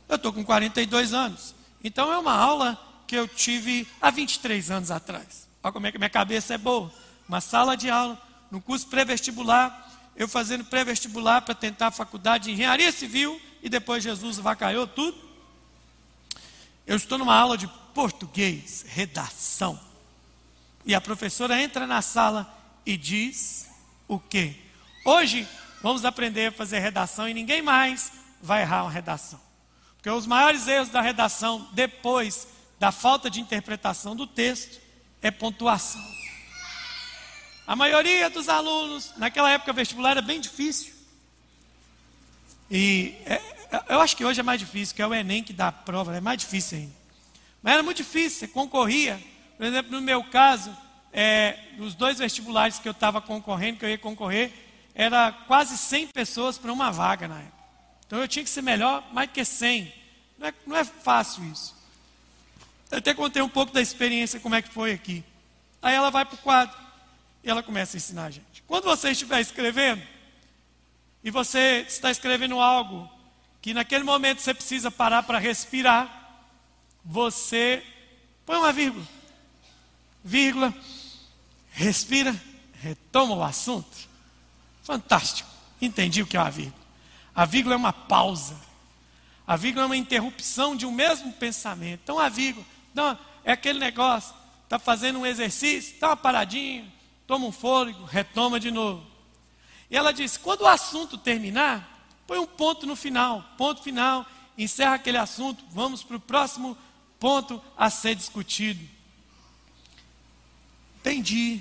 eu tô com 42 anos. Então é uma aula que eu tive há 23 anos atrás. Olha como é que minha cabeça é boa. Uma sala de aula, no curso pré-vestibular, eu fazendo pré-vestibular para tentar a faculdade de engenharia civil e depois Jesus vacaiou tudo. Eu estou numa aula de português, redação. E a professora entra na sala e diz o quê? Hoje vamos aprender a fazer redação e ninguém mais vai errar uma redação. Porque os maiores erros da redação, depois da falta de interpretação do texto, é pontuação. A maioria dos alunos, naquela época vestibular era bem difícil. E é, eu acho que hoje é mais difícil, que é o Enem que dá a prova, é mais difícil ainda. Mas era muito difícil, você concorria. Por exemplo, no meu caso, é, os dois vestibulares que eu estava concorrendo, que eu ia concorrer, era quase 100 pessoas para uma vaga na época. Então eu tinha que ser melhor, mais que 100. Não é, não é fácil isso. Eu até contei um pouco da experiência, como é que foi aqui. Aí ela vai para o quadro. E ela começa a ensinar a gente. Quando você estiver escrevendo, e você está escrevendo algo que naquele momento você precisa parar para respirar, você põe uma vírgula. Vírgula, respira, retoma o assunto. Fantástico. Entendi o que é uma vírgula. A vírgula é uma pausa. A vírgula é uma interrupção de um mesmo pensamento. Então a vírgula, não, é aquele negócio, está fazendo um exercício, está uma paradinha, toma um fôlego, retoma de novo. E ela disse: quando o assunto terminar, põe um ponto no final, ponto final, encerra aquele assunto, vamos para o próximo ponto a ser discutido. Entendi.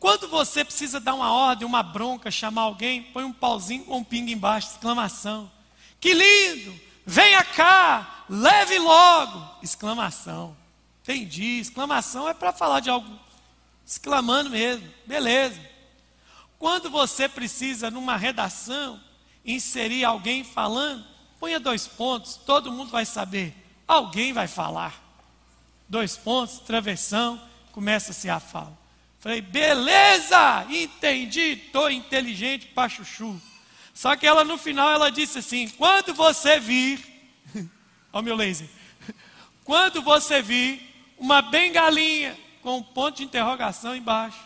Quando você precisa dar uma ordem, uma bronca, chamar alguém, põe um pauzinho com um pingo embaixo, exclamação. Que lindo! Venha cá, leve logo! Exclamação. Entendi. Exclamação é para falar de algo exclamando mesmo, beleza. Quando você precisa, numa redação, inserir alguém falando, ponha dois pontos, todo mundo vai saber. Alguém vai falar. Dois pontos, travessão, começa-se a fala. Falei, beleza, entendi, estou inteligente para chuchu. Só que ela no final ela disse assim: quando você vir, olha o meu laser, quando você vir uma bengalinha com um ponto de interrogação embaixo,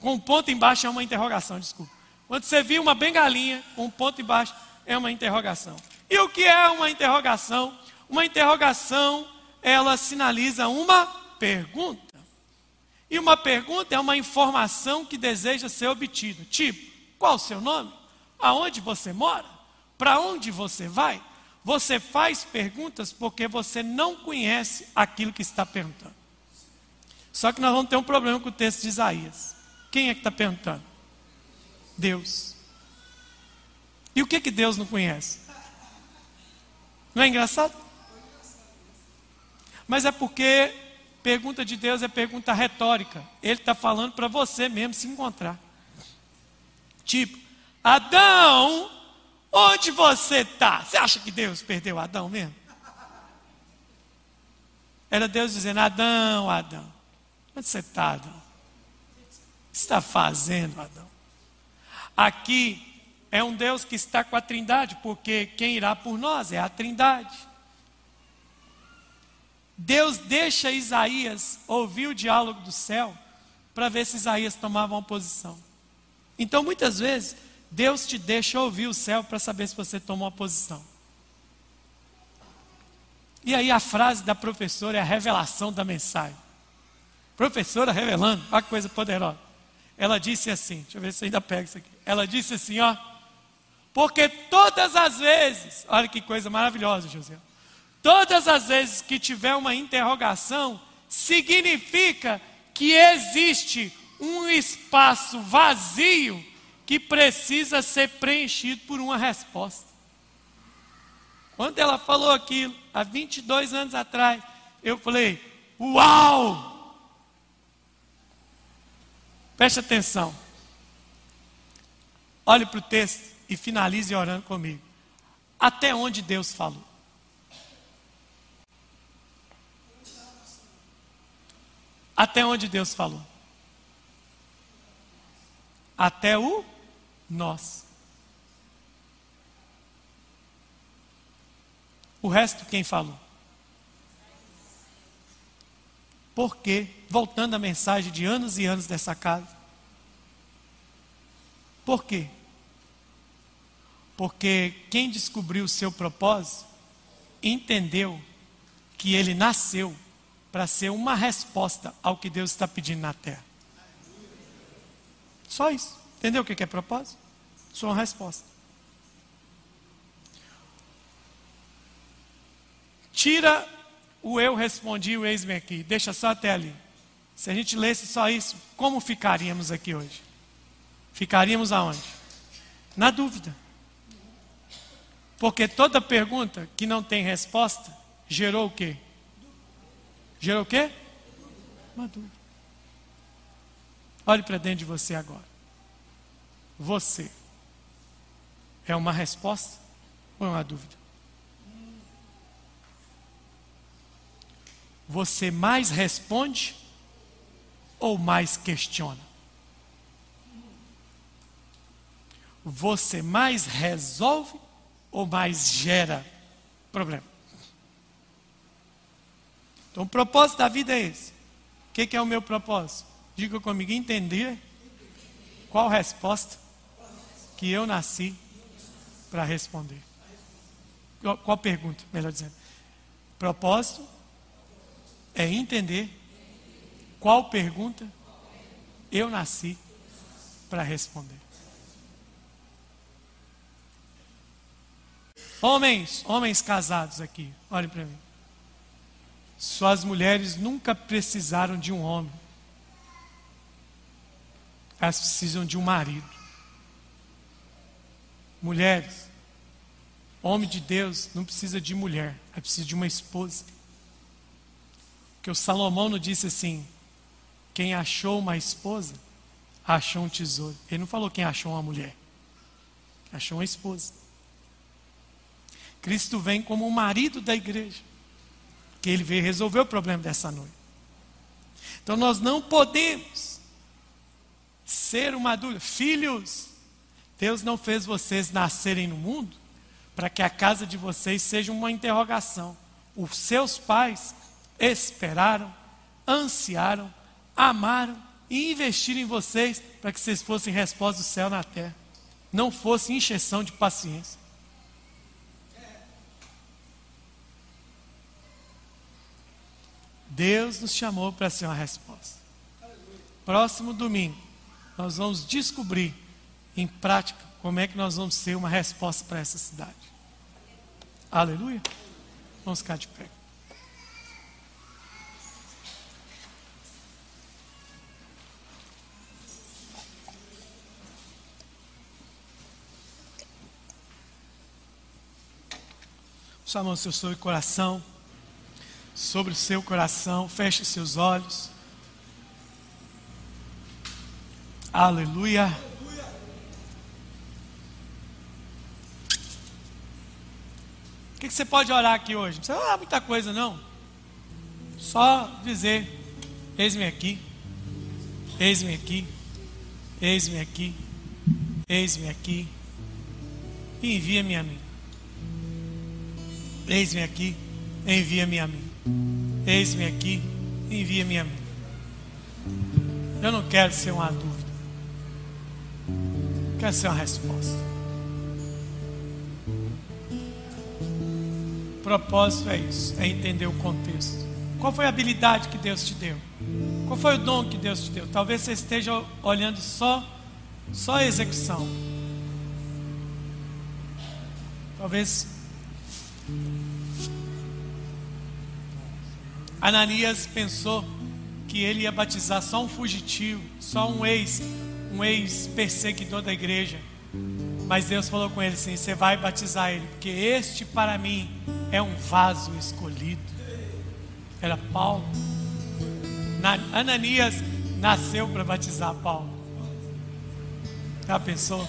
com um ponto embaixo é uma interrogação, desculpa. Quando você vir uma bengalinha com um ponto embaixo, é uma interrogação. E o que é uma interrogação? Uma interrogação, ela sinaliza uma pergunta. E uma pergunta é uma informação que deseja ser obtida. Tipo, qual o seu nome? Aonde você mora? Para onde você vai? Você faz perguntas porque você não conhece aquilo que está perguntando. Só que nós vamos ter um problema com o texto de Isaías. Quem é que está perguntando? Deus. E o que, que Deus não conhece? Não é engraçado? Mas é porque pergunta de Deus é pergunta retórica. Ele está falando para você mesmo se encontrar. Tipo, Adão, onde você está? Você acha que Deus perdeu Adão mesmo? Era Deus dizendo: Adão, Adão, onde você está, Adão? Está fazendo, Adão? Aqui é um Deus que está com a Trindade, porque quem irá por nós é a Trindade. Deus deixa Isaías ouvir o diálogo do céu para ver se Isaías tomava uma posição. Então, muitas vezes, Deus te deixa ouvir o céu para saber se você toma uma posição. E aí a frase da professora é a revelação da mensagem. Professora revelando, que coisa poderosa. Ela disse assim, deixa eu ver se ainda pego isso aqui. Ela disse assim, ó, porque todas as vezes, olha que coisa maravilhosa, José. Todas as vezes que tiver uma interrogação, significa que existe um espaço vazio que precisa ser preenchido por uma resposta. Quando ela falou aquilo, há 22 anos atrás, eu falei: Uau! Preste atenção. Olhe para o texto e finalize orando comigo. Até onde Deus falou? Até onde Deus falou? Até o nós. O resto quem falou? Porque, voltando à mensagem de anos e anos dessa casa, por quê? Porque quem descobriu o seu propósito entendeu que ele nasceu para ser uma resposta ao que Deus está pedindo na terra. Só isso. Entendeu o que é propósito? Só uma resposta. Tira o eu respondi, o eis-me aqui. Deixa só até ali. Se a gente lesse só isso, como ficaríamos aqui hoje? Ficaríamos aonde? Na dúvida. Porque toda pergunta que não tem resposta gerou o quê? Gerou o quê? Uma dúvida. Olhe para dentro de você agora. Você é uma resposta ou é uma dúvida? Você mais responde ou mais questiona? Você mais resolve ou mais gera problema? Então, o propósito da vida é esse. O que, que é o meu propósito? Diga comigo, entender qual resposta que eu nasci para responder. Qual, pergunta, melhor dizendo? Propósito é entender qual pergunta eu nasci para responder. Homens, homens casados aqui, olhem para mim. Suas mulheres nunca precisaram de um homem. Elas precisam de um marido. Mulheres, homem de Deus não precisa de mulher, é precisa de uma esposa. Porque o Salomão não disse assim: quem achou uma esposa, achou um tesouro. Ele não falou quem achou uma mulher, achou uma esposa. Cristo vem como o marido da igreja que ele veio resolver o problema dessa noite. Então nós não podemos ser uma dúvida. Filhos, Deus não fez vocês nascerem no mundo para que a casa de vocês seja uma interrogação. Os seus pais esperaram, ansiaram, amaram e investiram em vocês para que vocês fossem resposta do céu na terra. Não fosse encheção de paciência. Deus nos chamou para ser uma resposta. Próximo domingo, nós vamos descobrir em prática como é que nós vamos ser uma resposta para essa cidade. Aleluia. Vamos ficar de pé. Sua mão seu seu coração, sobre o seu coração, feche seus olhos. Aleluia. O que, você pode orar aqui hoje? Não precisa orar muita coisa, não. Só dizer: Eis-me aqui, eis-me aqui, eis-me aqui, eis-me aqui, e envia-me a mim. Eis-me aqui, envia-me a mim. Eis-me aqui, envia-me a mim. Eu não quero ser uma dúvida. Quero ser uma resposta. O propósito é isso, é entender o contexto. Qual foi a habilidade que Deus te deu? Qual foi o dom que Deus te deu? Talvez você esteja olhando só só a execução. Talvez Ananias pensou que ele ia batizar só um fugitivo, só um ex, um ex-perseguidor da igreja. Mas Deus falou com ele assim: Você vai batizar ele, porque este para mim é um vaso escolhido. Era Paulo. Ananias nasceu para batizar Paulo. Já pensou?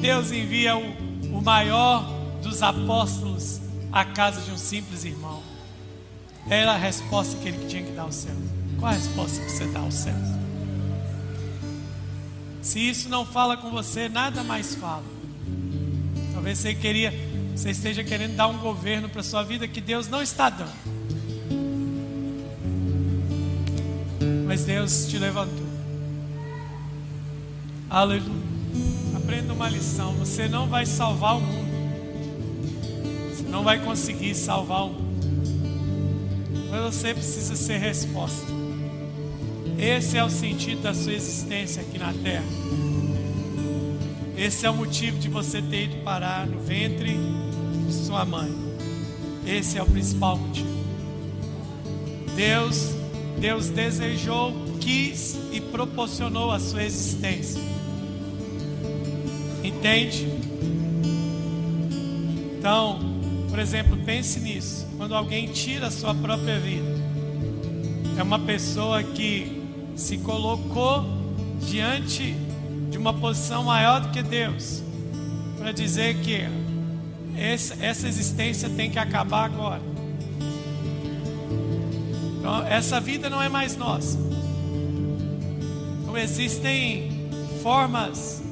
Deus envia o, o maior dos apóstolos à casa de um simples irmão. Era a resposta que ele tinha que dar ao céu. Qual a resposta que você dá ao céu? Se isso não fala com você, nada mais fala. Talvez você queria, você esteja querendo dar um governo para sua vida que Deus não está dando. Mas Deus te levantou. Aleluia. Aprenda uma lição. Você não vai salvar o mundo. Não vai conseguir salvar mundo. Mas você precisa ser resposta. Esse é o sentido da sua existência aqui na terra. Esse é o motivo de você ter ido parar no ventre de sua mãe. Esse é o principal motivo. Deus, Deus desejou, quis e proporcionou a sua existência. Entende? Então, por exemplo, pense nisso quando alguém tira a sua própria vida. É uma pessoa que se colocou diante de uma posição maior do que Deus, para dizer que essa, existência tem que acabar agora. Então, essa vida não é mais nossa. Então, existem formas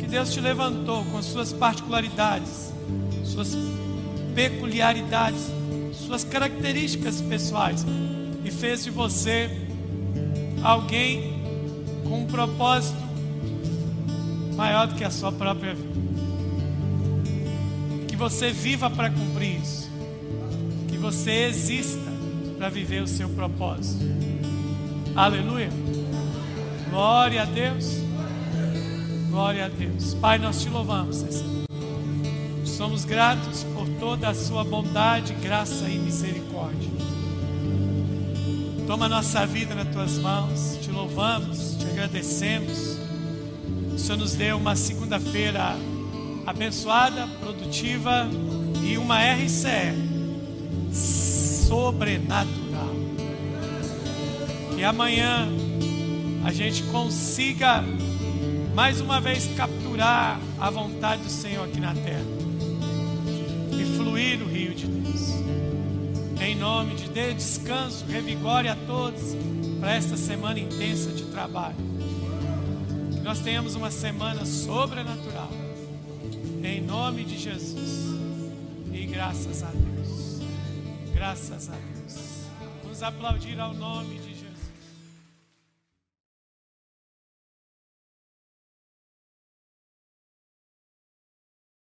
que Deus te levantou com suas particularidades, suas peculiaridades suas características pessoais e fez de você alguém com um propósito maior do que a sua própria vida. Que você viva para cumprir isso. Que você exista para viver o seu propósito. Aleluia. Glória a Deus. Glória a Deus. Pai, nós te louvamos. Somos gratos por toda a sua bondade, graça e misericórdia. Toma nossa vida nas tuas mãos, te louvamos, te agradecemos. O Senhor nos deu uma segunda-feira abençoada, produtiva e uma RCE sobrenatural. Que amanhã a gente consiga mais uma vez capturar a vontade do Senhor aqui na terra fluir o rio de Deus. Em nome de Deus, descanso, revigore a todos para esta semana intensa de trabalho. Que nós tenhamos uma semana sobrenatural. Em nome de Jesus. E graças a Deus. Graças a Deus. Vamos aplaudir ao nome de